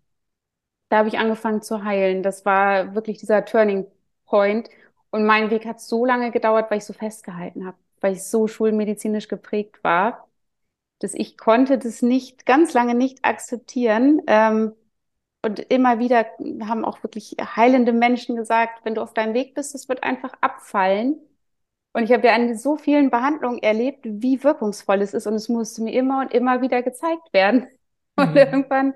da habe ich angefangen zu heilen. Das war wirklich dieser Turning Point. Und mein Weg hat so lange gedauert, weil ich so festgehalten habe, weil ich so schulmedizinisch geprägt war, dass ich konnte das nicht, ganz lange nicht akzeptieren. Ähm, und immer wieder haben auch wirklich heilende Menschen gesagt, wenn du auf deinem Weg bist, das wird einfach abfallen. Und ich habe ja an so vielen Behandlungen erlebt, wie wirkungsvoll es ist. Und es musste mir immer und immer wieder gezeigt werden. Und mhm. irgendwann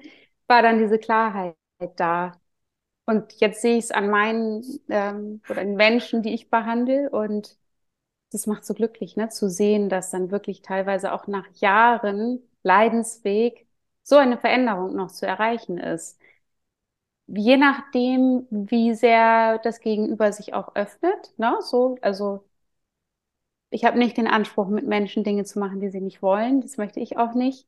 war dann diese Klarheit da. Und jetzt sehe ich es an meinen ähm, oder den Menschen, die ich behandle. Und das macht so glücklich, ne, zu sehen, dass dann wirklich teilweise auch nach Jahren Leidensweg so eine Veränderung noch zu erreichen ist. Je nachdem, wie sehr das Gegenüber sich auch öffnet, ne, so, also ich habe nicht den Anspruch, mit Menschen Dinge zu machen, die sie nicht wollen. Das möchte ich auch nicht.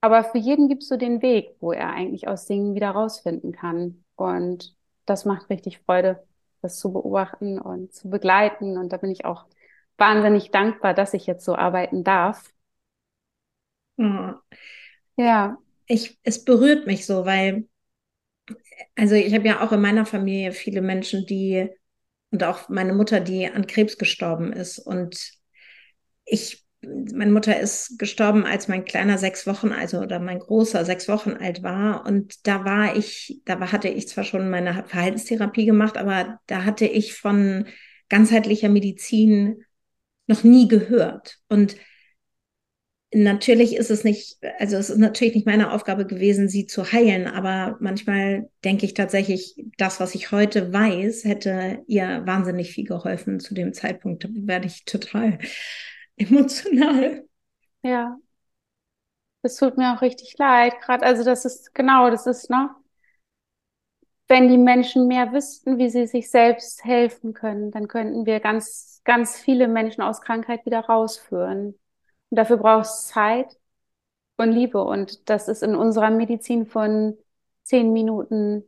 Aber für jeden gibt es so den Weg, wo er eigentlich aus Dingen wieder rausfinden kann. Und das macht richtig Freude, das zu beobachten und zu begleiten. Und da bin ich auch wahnsinnig dankbar, dass ich jetzt so arbeiten darf. Oh. Ja. Ich, es berührt mich so, weil, also ich habe ja auch in meiner Familie viele Menschen, die, und auch meine Mutter, die an Krebs gestorben ist. Und ich meine Mutter ist gestorben, als mein kleiner sechs Wochen, also oder mein großer sechs Wochen alt war. Und da war ich, da hatte ich zwar schon meine Verhaltenstherapie gemacht, aber da hatte ich von ganzheitlicher Medizin noch nie gehört. Und natürlich ist es nicht, also es ist natürlich nicht meine Aufgabe gewesen, sie zu heilen, aber manchmal denke ich tatsächlich, das, was ich heute weiß, hätte ihr wahnsinnig viel geholfen zu dem Zeitpunkt. Da werde ich total emotional. Ja. Das tut mir auch richtig leid, gerade, also das ist, genau, das ist, ne, wenn die Menschen mehr wüssten, wie sie sich selbst helfen können, dann könnten wir ganz, ganz viele Menschen aus Krankheit wieder rausführen. Und dafür braucht es Zeit und Liebe. Und das ist in unserer Medizin von zehn Minuten,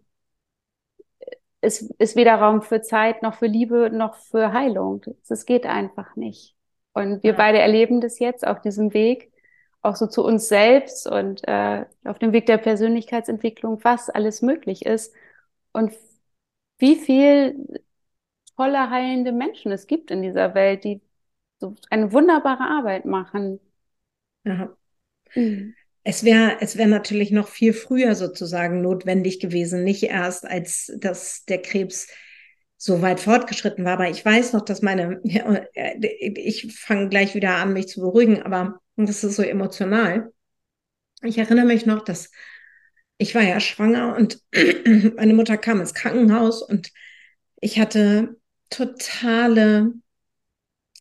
ist, ist weder Raum für Zeit, noch für Liebe, noch für Heilung. Das geht einfach nicht. Und wir ja. beide erleben das jetzt auf diesem Weg, auch so zu uns selbst und äh, auf dem Weg der Persönlichkeitsentwicklung, was alles möglich ist und wie viel tolle, heilende Menschen es gibt in dieser Welt, die so eine wunderbare Arbeit machen. Ja. Mhm. Es wäre es wäre natürlich noch viel früher sozusagen notwendig gewesen, nicht erst als dass der Krebs so weit fortgeschritten war. Aber ich weiß noch, dass meine, ja, ich fange gleich wieder an, mich zu beruhigen, aber das ist so emotional. Ich erinnere mich noch, dass ich war ja schwanger und meine Mutter kam ins Krankenhaus und ich hatte totale,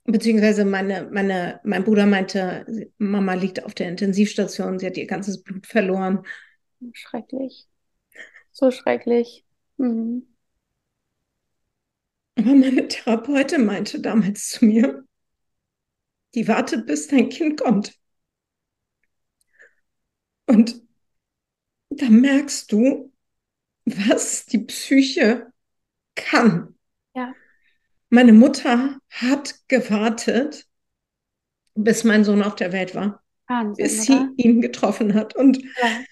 beziehungsweise meine, meine, mein Bruder meinte, Mama liegt auf der Intensivstation, sie hat ihr ganzes Blut verloren. Schrecklich. So schrecklich. Mhm. Aber meine Therapeutin meinte damals zu mir, die wartet, bis dein Kind kommt. Und da merkst du, was die Psyche kann. Meine Mutter hat gewartet, bis mein Sohn auf der Welt war, Wahnsinn, bis sie oder? ihn getroffen hat. Und ja.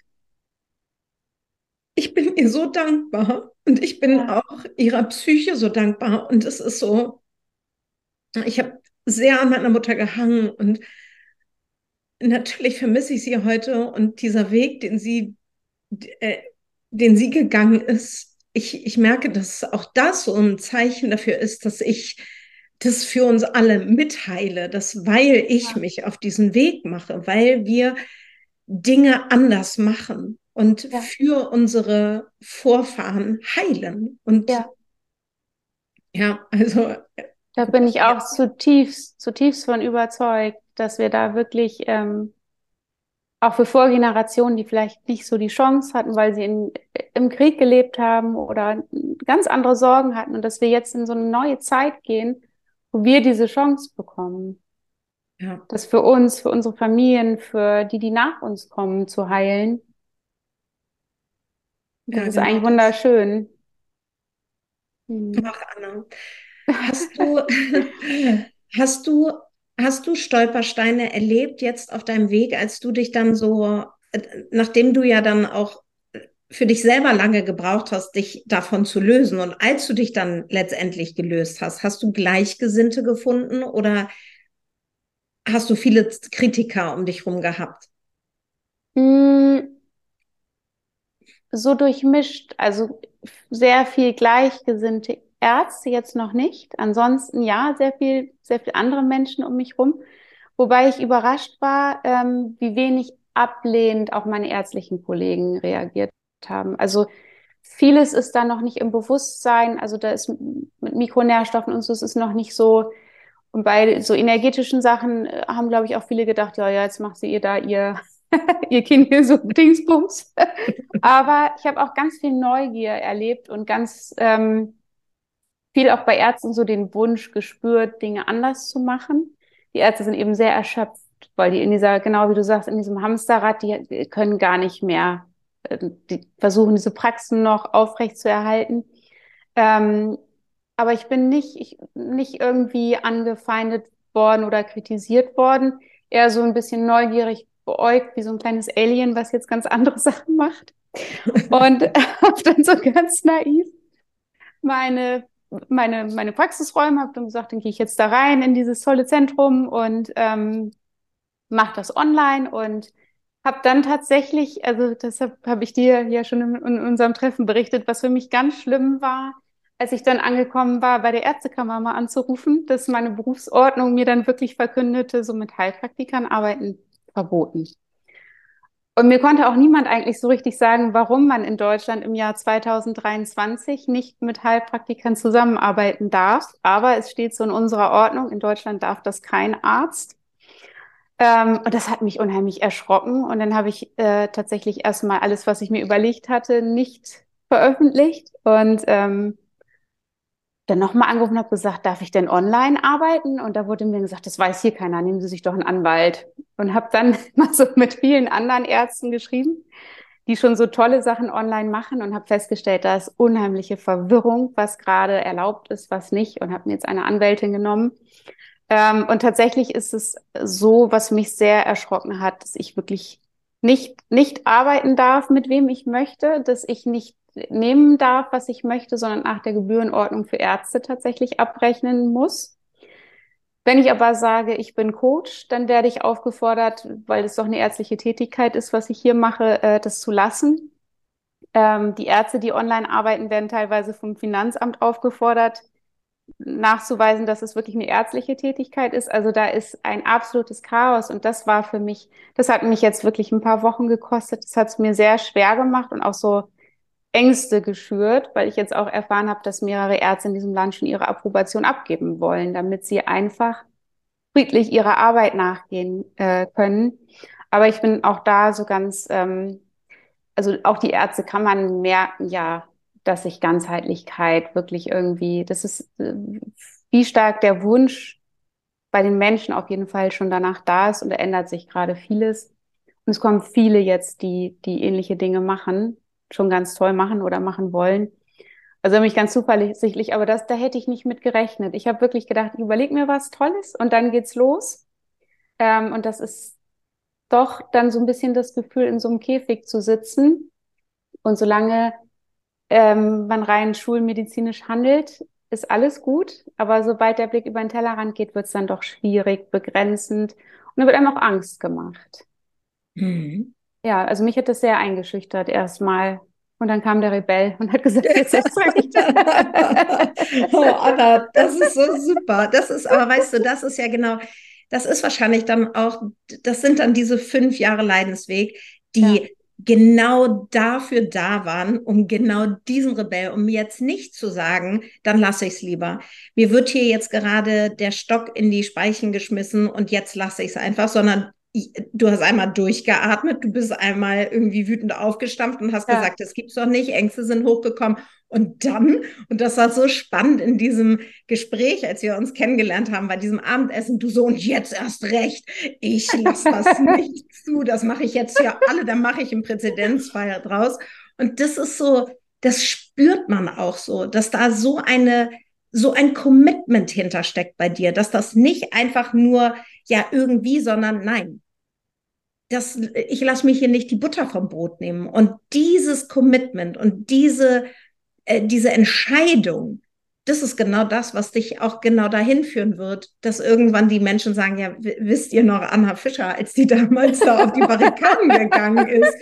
ich bin ihr so dankbar, und ich bin ja. auch ihrer Psyche so dankbar. Und es ist so, ich habe sehr an meiner Mutter gehangen und natürlich vermisse ich sie heute und dieser Weg, den sie, äh, den sie gegangen ist, ich, ich merke, dass auch das so ein Zeichen dafür ist, dass ich das für uns alle mitteile, dass weil ich mich auf diesen Weg mache, weil wir Dinge anders machen, und ja. für unsere Vorfahren heilen. Und ja, ja also. Da bin ich auch zutiefst, zutiefst von überzeugt, dass wir da wirklich ähm, auch für Vorgenerationen, die vielleicht nicht so die Chance hatten, weil sie in, im Krieg gelebt haben oder ganz andere Sorgen hatten und dass wir jetzt in so eine neue Zeit gehen, wo wir diese Chance bekommen. Ja. Das für uns, für unsere Familien, für die, die nach uns kommen, zu heilen das ja, ist genau eigentlich wunderschön. Hm. Ach, Anna. Hast du, hast du, hast du Stolpersteine erlebt jetzt auf deinem Weg, als du dich dann so, nachdem du ja dann auch für dich selber lange gebraucht hast, dich davon zu lösen und als du dich dann letztendlich gelöst hast, hast du Gleichgesinnte gefunden oder hast du viele Kritiker um dich rum gehabt? Hm so durchmischt, also sehr viel gleichgesinnte Ärzte jetzt noch nicht. Ansonsten ja, sehr viel, sehr viel andere Menschen um mich rum. Wobei ich überrascht war, ähm, wie wenig ablehnend auch meine ärztlichen Kollegen reagiert haben. Also vieles ist da noch nicht im Bewusstsein. Also da ist mit Mikronährstoffen und so ist es noch nicht so. Und bei so energetischen Sachen äh, haben, glaube ich, auch viele gedacht, ja, ja, jetzt macht sie ihr da ihr ihr Kind hier so Dingsbums. Aber ich habe auch ganz viel Neugier erlebt und ganz ähm, viel auch bei Ärzten so den Wunsch gespürt, Dinge anders zu machen. die Ärzte sind eben sehr erschöpft, weil die in dieser, genau wie du sagst, in diesem Hamsterrad, die können gar nicht mehr, ähm, die versuchen diese Praxen noch aufrecht zu erhalten. Ähm, aber ich bin nicht, ich, nicht irgendwie angefeindet worden oder kritisiert worden, eher so ein bisschen neugierig beäugt, wie so ein kleines Alien, was jetzt ganz andere Sachen macht. Und habe dann so ganz naiv meine, meine, meine Praxisräume, habe dann gesagt, dann gehe ich jetzt da rein in dieses tolle Zentrum und ähm, mache das online und habe dann tatsächlich, also deshalb habe ich dir ja schon in, in, unserem Treffen berichtet, was für mich ganz schlimm war, als ich dann angekommen war, bei der Ärztekammer mal anzurufen, dass meine Berufsordnung mir dann wirklich verkündete, so mit Heilpraktikern arbeiten verboten. Und mir konnte auch niemand eigentlich so richtig sagen, warum man in Deutschland im Jahr 2023 nicht mit Heilpraktikern zusammenarbeiten darf. Aber es steht so in unserer Ordnung, in Deutschland darf das kein Arzt. Ähm, und das hat mich unheimlich erschrocken. Und dann habe ich äh, tatsächlich erstmal alles, was ich mir überlegt hatte, nicht veröffentlicht. Und ähm, dann nochmal angerufen und habe gesagt, darf ich denn online arbeiten? Und da wurde mir gesagt, das weiß hier keiner, nehmen Sie sich doch einen Anwalt. Und habe dann mal so mit vielen anderen Ärzten geschrieben, die schon so tolle Sachen online machen und habe festgestellt, da ist unheimliche Verwirrung, was gerade erlaubt ist, was nicht. Und habe mir jetzt eine Anwältin genommen. Ähm, und tatsächlich ist es so, was mich sehr erschrocken hat, dass ich wirklich nicht, nicht arbeiten darf, mit wem ich möchte, dass ich nicht nehmen darf, was ich möchte, sondern nach der Gebührenordnung für Ärzte tatsächlich abrechnen muss. Wenn ich aber sage, ich bin Coach, dann werde ich aufgefordert, weil es doch eine ärztliche Tätigkeit ist, was ich hier mache, äh, das zu lassen. Ähm, die Ärzte, die online arbeiten, werden teilweise vom Finanzamt aufgefordert, nachzuweisen, dass es wirklich eine ärztliche Tätigkeit ist. Also da ist ein absolutes Chaos und das war für mich, das hat mich jetzt wirklich ein paar Wochen gekostet. Das hat es mir sehr schwer gemacht und auch so Ängste geschürt, weil ich jetzt auch erfahren habe, dass mehrere Ärzte in diesem Land schon ihre Approbation abgeben wollen, damit sie einfach friedlich ihrer Arbeit nachgehen äh, können. Aber ich bin auch da so ganz, ähm, also auch die Ärzte kann man merken, ja, dass sich Ganzheitlichkeit wirklich irgendwie, das ist, äh, wie stark der Wunsch bei den Menschen auf jeden Fall schon danach da ist und da ändert sich gerade vieles. Und es kommen viele jetzt, die, die ähnliche Dinge machen schon ganz toll machen oder machen wollen. Also mich ganz zuversichtlich, aber das, da hätte ich nicht mit gerechnet. Ich habe wirklich gedacht, ich überlege mir was Tolles und dann geht's los. Ähm, und das ist doch dann so ein bisschen das Gefühl, in so einem Käfig zu sitzen. Und solange ähm, man rein schulmedizinisch handelt, ist alles gut. Aber sobald der Blick über den Tellerrand geht, wird es dann doch schwierig, begrenzend. Und dann wird einem auch Angst gemacht. Mhm. Ja, also mich hat das sehr eingeschüchtert erstmal. Und dann kam der Rebell und hat gesagt, jetzt ist recht. oh, Anna, das ist so super. Das ist, aber weißt du, das ist ja genau, das ist wahrscheinlich dann auch, das sind dann diese fünf Jahre Leidensweg, die ja. Genau dafür da waren, um genau diesen Rebell, um jetzt nicht zu sagen, dann lasse ich es lieber. Mir wird hier jetzt gerade der Stock in die Speichen geschmissen und jetzt lasse ich es einfach, sondern du hast einmal durchgeatmet, du bist einmal irgendwie wütend aufgestampft und hast ja. gesagt, das gibt's doch nicht, Ängste sind hochgekommen. Und dann, und das war so spannend in diesem Gespräch, als wir uns kennengelernt haben, bei diesem Abendessen, du so, und jetzt erst recht, ich lasse das nicht zu, das mache ich jetzt hier alle, dann mache ich einen Präzedenzfall draus. Und das ist so, das spürt man auch so, dass da so eine, so ein Commitment hintersteckt bei dir, dass das nicht einfach nur ja irgendwie, sondern nein. Das, ich lasse mich hier nicht die Butter vom Brot nehmen. Und dieses Commitment und diese, äh, diese Entscheidung, das ist genau das, was dich auch genau dahin führen wird, dass irgendwann die Menschen sagen, ja, wisst ihr noch Anna Fischer, als die damals da auf die Barrikaden gegangen ist,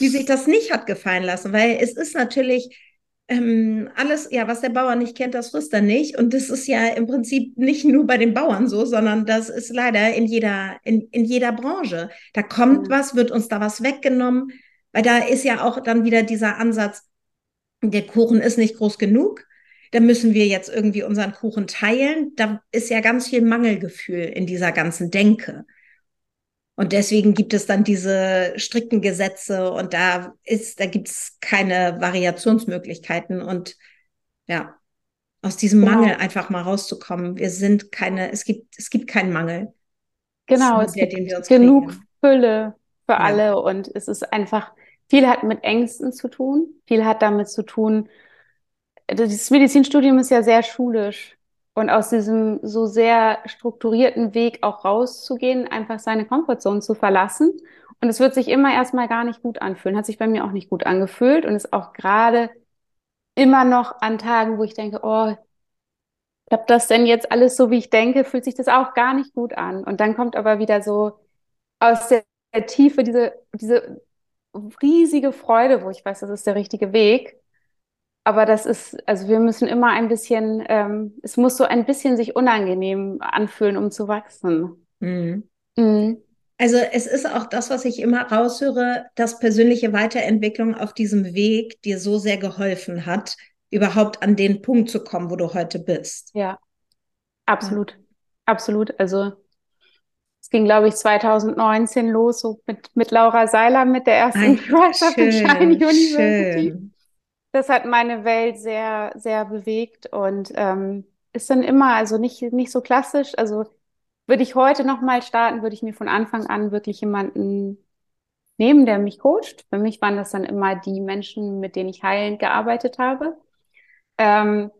die sich das nicht hat gefallen lassen, weil es ist natürlich, ähm, alles, ja, was der Bauer nicht kennt, das frisst er nicht. Und das ist ja im Prinzip nicht nur bei den Bauern so, sondern das ist leider in jeder, in, in jeder Branche. Da kommt mhm. was, wird uns da was weggenommen, weil da ist ja auch dann wieder dieser Ansatz, der Kuchen ist nicht groß genug. Da müssen wir jetzt irgendwie unseren Kuchen teilen. Da ist ja ganz viel Mangelgefühl in dieser ganzen Denke. Und deswegen gibt es dann diese strikten Gesetze und da ist, da gibt es keine Variationsmöglichkeiten und ja. aus diesem genau. Mangel einfach mal rauszukommen. Wir sind keine, es gibt, es gibt keinen Mangel. Genau, es der, gibt genug kriegen. Fülle für ja. alle und es ist einfach, viel hat mit Ängsten zu tun, viel hat damit zu tun, das Medizinstudium ist ja sehr schulisch und aus diesem so sehr strukturierten Weg auch rauszugehen, einfach seine Komfortzone zu verlassen. Und es wird sich immer erstmal gar nicht gut anfühlen, hat sich bei mir auch nicht gut angefühlt und ist auch gerade immer noch an Tagen, wo ich denke, oh, klappt das denn jetzt alles so, wie ich denke, fühlt sich das auch gar nicht gut an. Und dann kommt aber wieder so aus der, Tiefe diese, diese riesige Freude, wo ich weiß, das ist der richtige Weg. Aber das ist, also wir müssen immer ein bisschen, ähm, es muss so ein bisschen sich unangenehm anfühlen, um zu wachsen. Mhm. Mhm. Also es ist auch das, was ich immer raushöre, dass persönliche Weiterentwicklung auf diesem Weg dir so sehr geholfen hat, überhaupt an den Punkt zu kommen, wo du heute bist. Ja, absolut. Ja. Absolut. Also es ging, glaube ich, 2019 los, so mit, mit Laura Seiler, mit der ersten the Shine University. Das hat meine Welt sehr, sehr bewegt und ähm, ist dann immer, also nicht, nicht so klassisch. Also würde ich heute nochmal starten, würde ich mir von Anfang an wirklich jemanden nehmen, der mich coacht. Für mich waren das dann immer die Menschen, mit denen ich heilend gearbeitet habe. Ähm,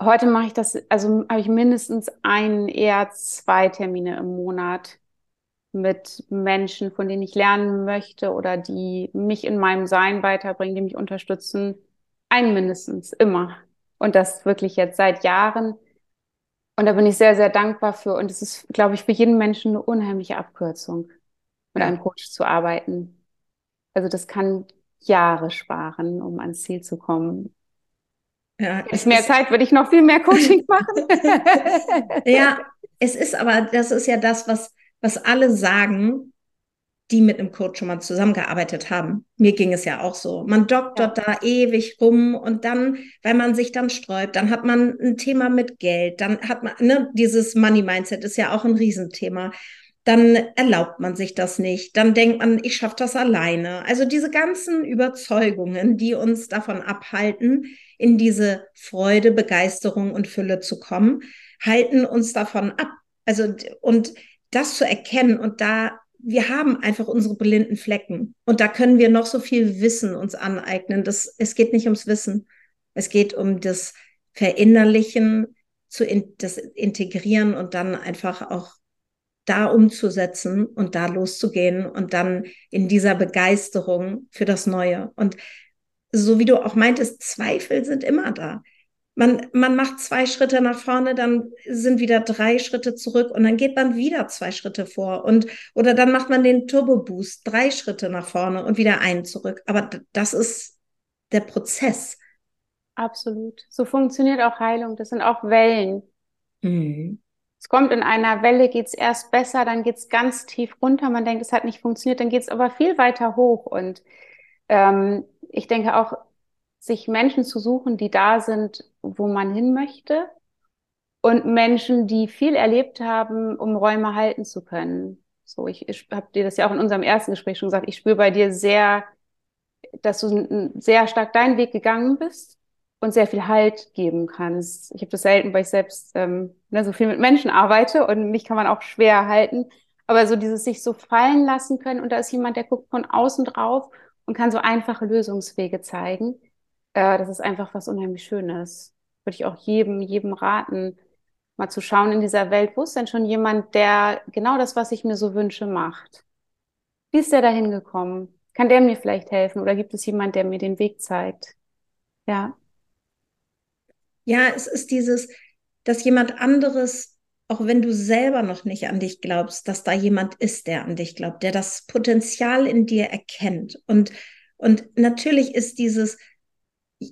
heute mache ich das, also habe ich mindestens ein, eher zwei Termine im Monat mit Menschen, von denen ich lernen möchte oder die mich in meinem Sein weiterbringen, die mich unterstützen. Ein mindestens, immer. Und das wirklich jetzt seit Jahren. Und da bin ich sehr, sehr dankbar für. Und es ist, glaube ich, für jeden Menschen eine unheimliche Abkürzung, mit einem Coach zu arbeiten. Also das kann Jahre sparen, um ans Ziel zu kommen. Ja, es mehr Zeit würde ich noch viel mehr Coaching machen. ja, es ist aber, das ist ja das, was, was alle sagen, die mit einem Coach schon mal zusammengearbeitet haben. Mir ging es ja auch so. Man doktert ja. da ewig rum und dann, weil man sich dann sträubt, dann hat man ein Thema mit Geld, dann hat man, ne, dieses Money Mindset ist ja auch ein Riesenthema. Dann erlaubt man sich das nicht. Dann denkt man, ich schaffe das alleine. Also diese ganzen Überzeugungen, die uns davon abhalten, in diese Freude, Begeisterung und Fülle zu kommen, halten uns davon ab. Also, und das zu erkennen und da, wir haben einfach unsere blinden Flecken und da können wir noch so viel Wissen uns aneignen. Das, es geht nicht ums Wissen. Es geht um das Verinnerlichen, zu in, das Integrieren und dann einfach auch da umzusetzen und da loszugehen und dann in dieser Begeisterung für das Neue. Und so wie du auch meintest, Zweifel sind immer da. Man, man macht zwei Schritte nach vorne, dann sind wieder drei Schritte zurück und dann geht man wieder zwei Schritte vor und oder dann macht man den Turbo Boost, drei Schritte nach vorne und wieder einen zurück. Aber das ist der Prozess. Absolut. So funktioniert auch Heilung. Das sind auch Wellen. Mhm. Es kommt in einer Welle, geht es erst besser, dann geht es ganz tief runter. Man denkt, es hat nicht funktioniert, dann geht es aber viel weiter hoch. Und ähm, ich denke auch, sich Menschen zu suchen, die da sind, wo man hin möchte und Menschen, die viel erlebt haben, um Räume halten zu können. So, ich, ich habe dir das ja auch in unserem ersten Gespräch schon gesagt. Ich spüre bei dir sehr, dass du sehr stark deinen Weg gegangen bist und sehr viel Halt geben kannst. Ich habe das selten, weil ich selbst ähm, ne, so viel mit Menschen arbeite und mich kann man auch schwer halten. Aber so dieses sich so fallen lassen können und da ist jemand, der guckt von außen drauf und kann so einfache Lösungswege zeigen. Äh, das ist einfach was unheimlich Schönes. Würde ich auch jedem, jedem raten, mal zu schauen in dieser Welt, wo ist denn schon jemand, der genau das, was ich mir so wünsche, macht? Wie ist der da hingekommen? Kann der mir vielleicht helfen oder gibt es jemand, der mir den Weg zeigt? Ja. Ja, es ist dieses, dass jemand anderes auch wenn du selber noch nicht an dich glaubst, dass da jemand ist, der an dich glaubt, der das Potenzial in dir erkennt. Und, und natürlich ist dieses,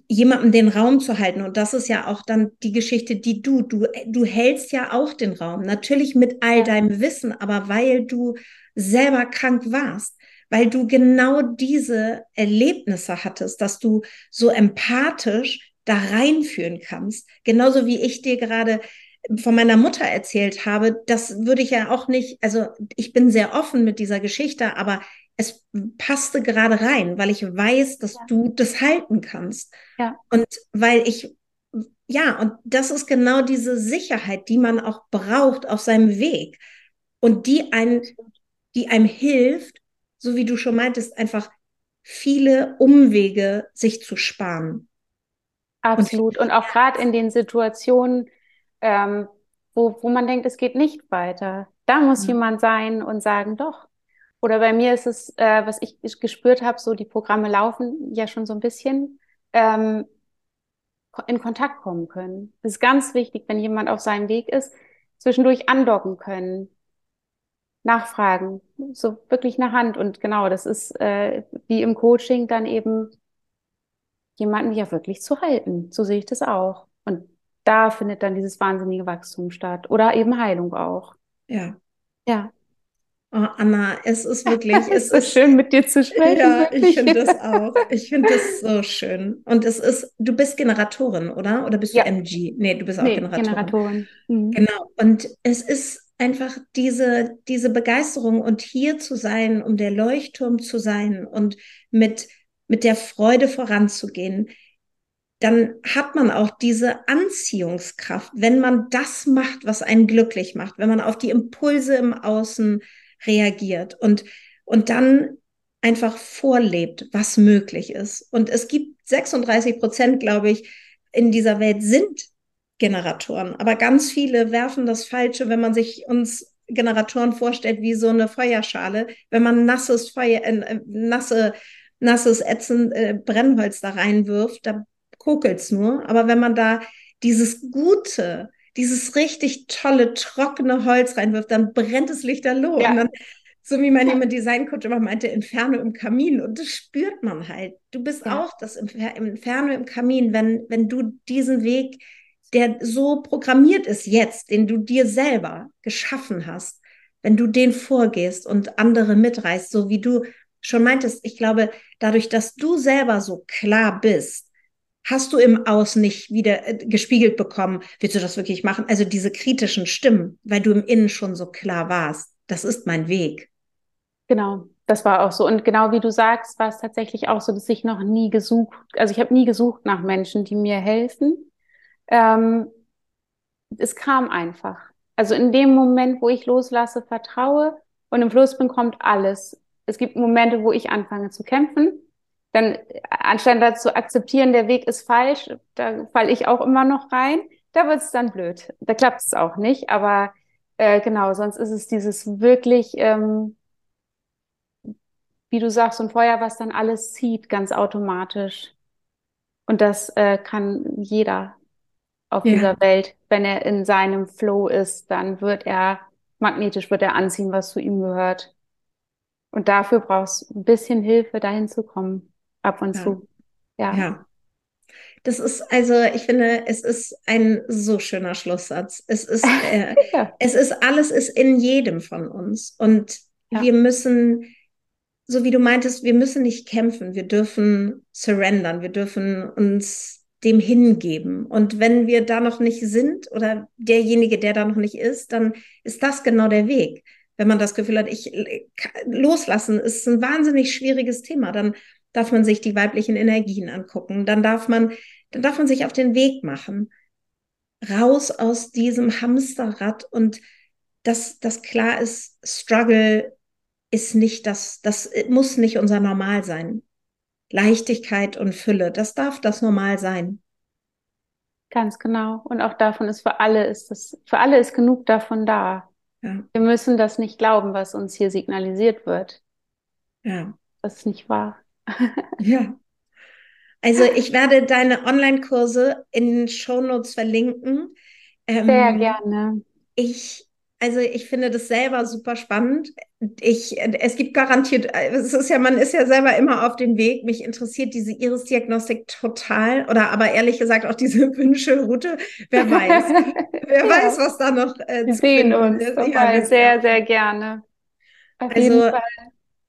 jemandem den Raum zu halten. Und das ist ja auch dann die Geschichte, die du, du, du hältst ja auch den Raum. Natürlich mit all deinem Wissen, aber weil du selber krank warst, weil du genau diese Erlebnisse hattest, dass du so empathisch da reinführen kannst. Genauso wie ich dir gerade von meiner Mutter erzählt habe, das würde ich ja auch nicht, also ich bin sehr offen mit dieser Geschichte, aber es passte gerade rein, weil ich weiß, dass ja. du das halten kannst. Ja. Und weil ich ja, und das ist genau diese Sicherheit, die man auch braucht auf seinem Weg und die ein, die einem hilft, so wie du schon meintest, einfach viele Umwege sich zu sparen. Absolut. Und, und auch gerade in den Situationen, ähm, wo, wo man denkt, es geht nicht weiter. Da muss ja. jemand sein und sagen, doch. Oder bei mir ist es, äh, was ich gespürt habe, so die Programme laufen ja schon so ein bisschen, ähm, in Kontakt kommen können. Das ist ganz wichtig, wenn jemand auf seinem Weg ist, zwischendurch andocken können, nachfragen, so wirklich eine Hand. Und genau, das ist äh, wie im Coaching dann eben jemanden ja wirklich zu halten. So sehe ich das auch. Und da findet dann dieses wahnsinnige Wachstum statt. Oder eben Heilung auch. Ja. Ja. Oh, Anna, es ist wirklich, es, es ist schön mit dir zu sprechen. Ja, wirklich. ich finde das auch. Ich finde das so schön. Und es ist, du bist Generatorin, oder? Oder bist du ja. MG? Nee, du bist auch nee, Generatorin. Generatorin. Mhm. Genau. Und es ist einfach diese, diese Begeisterung und hier zu sein, um der Leuchtturm zu sein und mit, mit der Freude voranzugehen, dann hat man auch diese Anziehungskraft, wenn man das macht, was einen glücklich macht, wenn man auf die Impulse im Außen reagiert und, und dann einfach vorlebt, was möglich ist. Und es gibt 36 Prozent, glaube ich, in dieser Welt sind Generatoren. Aber ganz viele werfen das Falsche, wenn man sich uns Generatoren vorstellt wie so eine Feuerschale. Wenn man nasses Feuer, äh, nasse, nasses Ätzen, äh, Brennholz da reinwirft, da kokelt's nur. Aber wenn man da dieses gute, dieses richtig tolle, trockene Holz reinwirft, dann brennt es lichterloh. Ja. Und dann, so wie mein jemand Designcoach immer meinte, Inferno im Kamin. Und das spürt man halt. Du bist ja. auch das Inferno im Kamin, wenn, wenn du diesen Weg der so programmiert ist jetzt, den du dir selber geschaffen hast, wenn du den vorgehst und andere mitreißt, so wie du schon meintest, ich glaube, dadurch, dass du selber so klar bist, hast du im Aus nicht wieder äh, gespiegelt bekommen, willst du das wirklich machen? Also diese kritischen Stimmen, weil du im Innen schon so klar warst, das ist mein Weg. Genau, das war auch so. Und genau wie du sagst, war es tatsächlich auch so, dass ich noch nie gesucht, also ich habe nie gesucht nach Menschen, die mir helfen, ähm, es kam einfach. Also in dem Moment, wo ich loslasse, vertraue und im Fluss bin, kommt alles. Es gibt Momente, wo ich anfange zu kämpfen. Dann, anstatt da zu akzeptieren, der Weg ist falsch, da falle ich auch immer noch rein. Da wird es dann blöd. Da klappt es auch nicht. Aber äh, genau, sonst ist es dieses wirklich, ähm, wie du sagst, so ein Feuer, was dann alles zieht, ganz automatisch. Und das äh, kann jeder auf ja. dieser Welt. Wenn er in seinem Flow ist, dann wird er magnetisch, wird er anziehen, was zu ihm gehört. Und dafür brauchst du ein bisschen Hilfe, dahin zu kommen, ab und ja. zu. Ja. ja. Das ist also, ich finde, es ist ein so schöner Schlusssatz. Es ist, äh, ja. es ist alles ist in jedem von uns und wir müssen, so wie du meintest, wir müssen nicht kämpfen. Wir dürfen surrendern. Wir dürfen uns dem hingeben. Und wenn wir da noch nicht sind oder derjenige, der da noch nicht ist, dann ist das genau der Weg. Wenn man das Gefühl hat, ich loslassen ist ein wahnsinnig schwieriges Thema, dann darf man sich die weiblichen Energien angucken, dann darf man, dann darf man sich auf den Weg machen, raus aus diesem Hamsterrad und dass das klar ist, Struggle ist nicht das, das muss nicht unser Normal sein. Leichtigkeit und Fülle. Das darf das normal sein. Ganz genau. Und auch davon ist für alle ist das, für alle ist genug davon da. Ja. Wir müssen das nicht glauben, was uns hier signalisiert wird. Ja. Das ist nicht wahr. ja. Also ich werde deine Online-Kurse in den Shownotes verlinken. Ähm, Sehr gerne. Ich also ich finde das selber super spannend. Ich, es gibt garantiert, es ist ja, man ist ja selber immer auf dem Weg. Mich interessiert diese Iris-Diagnostik total oder aber ehrlich gesagt auch diese Wünschelroute. Wer weiß, wer ja. weiß, was da noch äh, Wir sehen uns ja, sehr, sehr gerne. Auf also,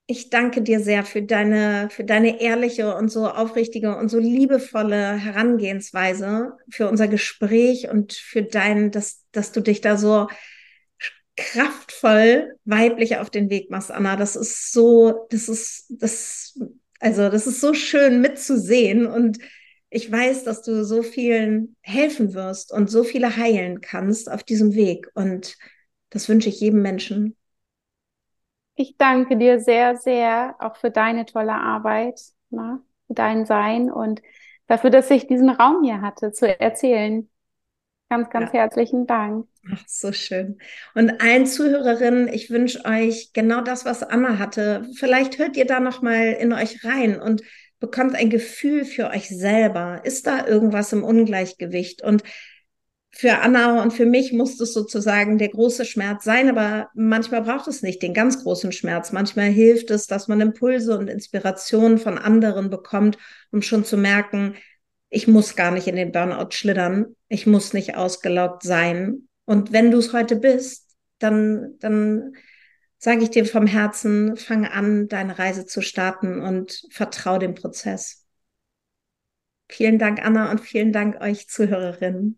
ich danke dir sehr für deine, für deine ehrliche und so aufrichtige und so liebevolle Herangehensweise, für unser Gespräch und für dein, dass, dass du dich da so kraftvoll weiblich auf den Weg machst, Anna. Das ist so, das ist, das, also das ist so schön mitzusehen und ich weiß, dass du so vielen helfen wirst und so viele heilen kannst auf diesem Weg. Und das wünsche ich jedem Menschen. Ich danke dir sehr, sehr auch für deine tolle Arbeit, na, für dein Sein und dafür, dass ich diesen Raum hier hatte zu erzählen. Ganz, ganz ja. herzlichen Dank. Ach, so schön. Und allen Zuhörerinnen, ich wünsche euch genau das, was Anna hatte. Vielleicht hört ihr da noch mal in euch rein und bekommt ein Gefühl für euch selber. Ist da irgendwas im Ungleichgewicht? Und für Anna und für mich muss das sozusagen der große Schmerz sein, aber manchmal braucht es nicht den ganz großen Schmerz. Manchmal hilft es, dass man Impulse und Inspirationen von anderen bekommt, um schon zu merken, ich muss gar nicht in den Burnout schlittern, ich muss nicht ausgelaugt sein. Und wenn du es heute bist, dann, dann sage ich dir vom Herzen, fang an, deine Reise zu starten und vertrau dem Prozess. Vielen Dank, Anna, und vielen Dank euch Zuhörerinnen.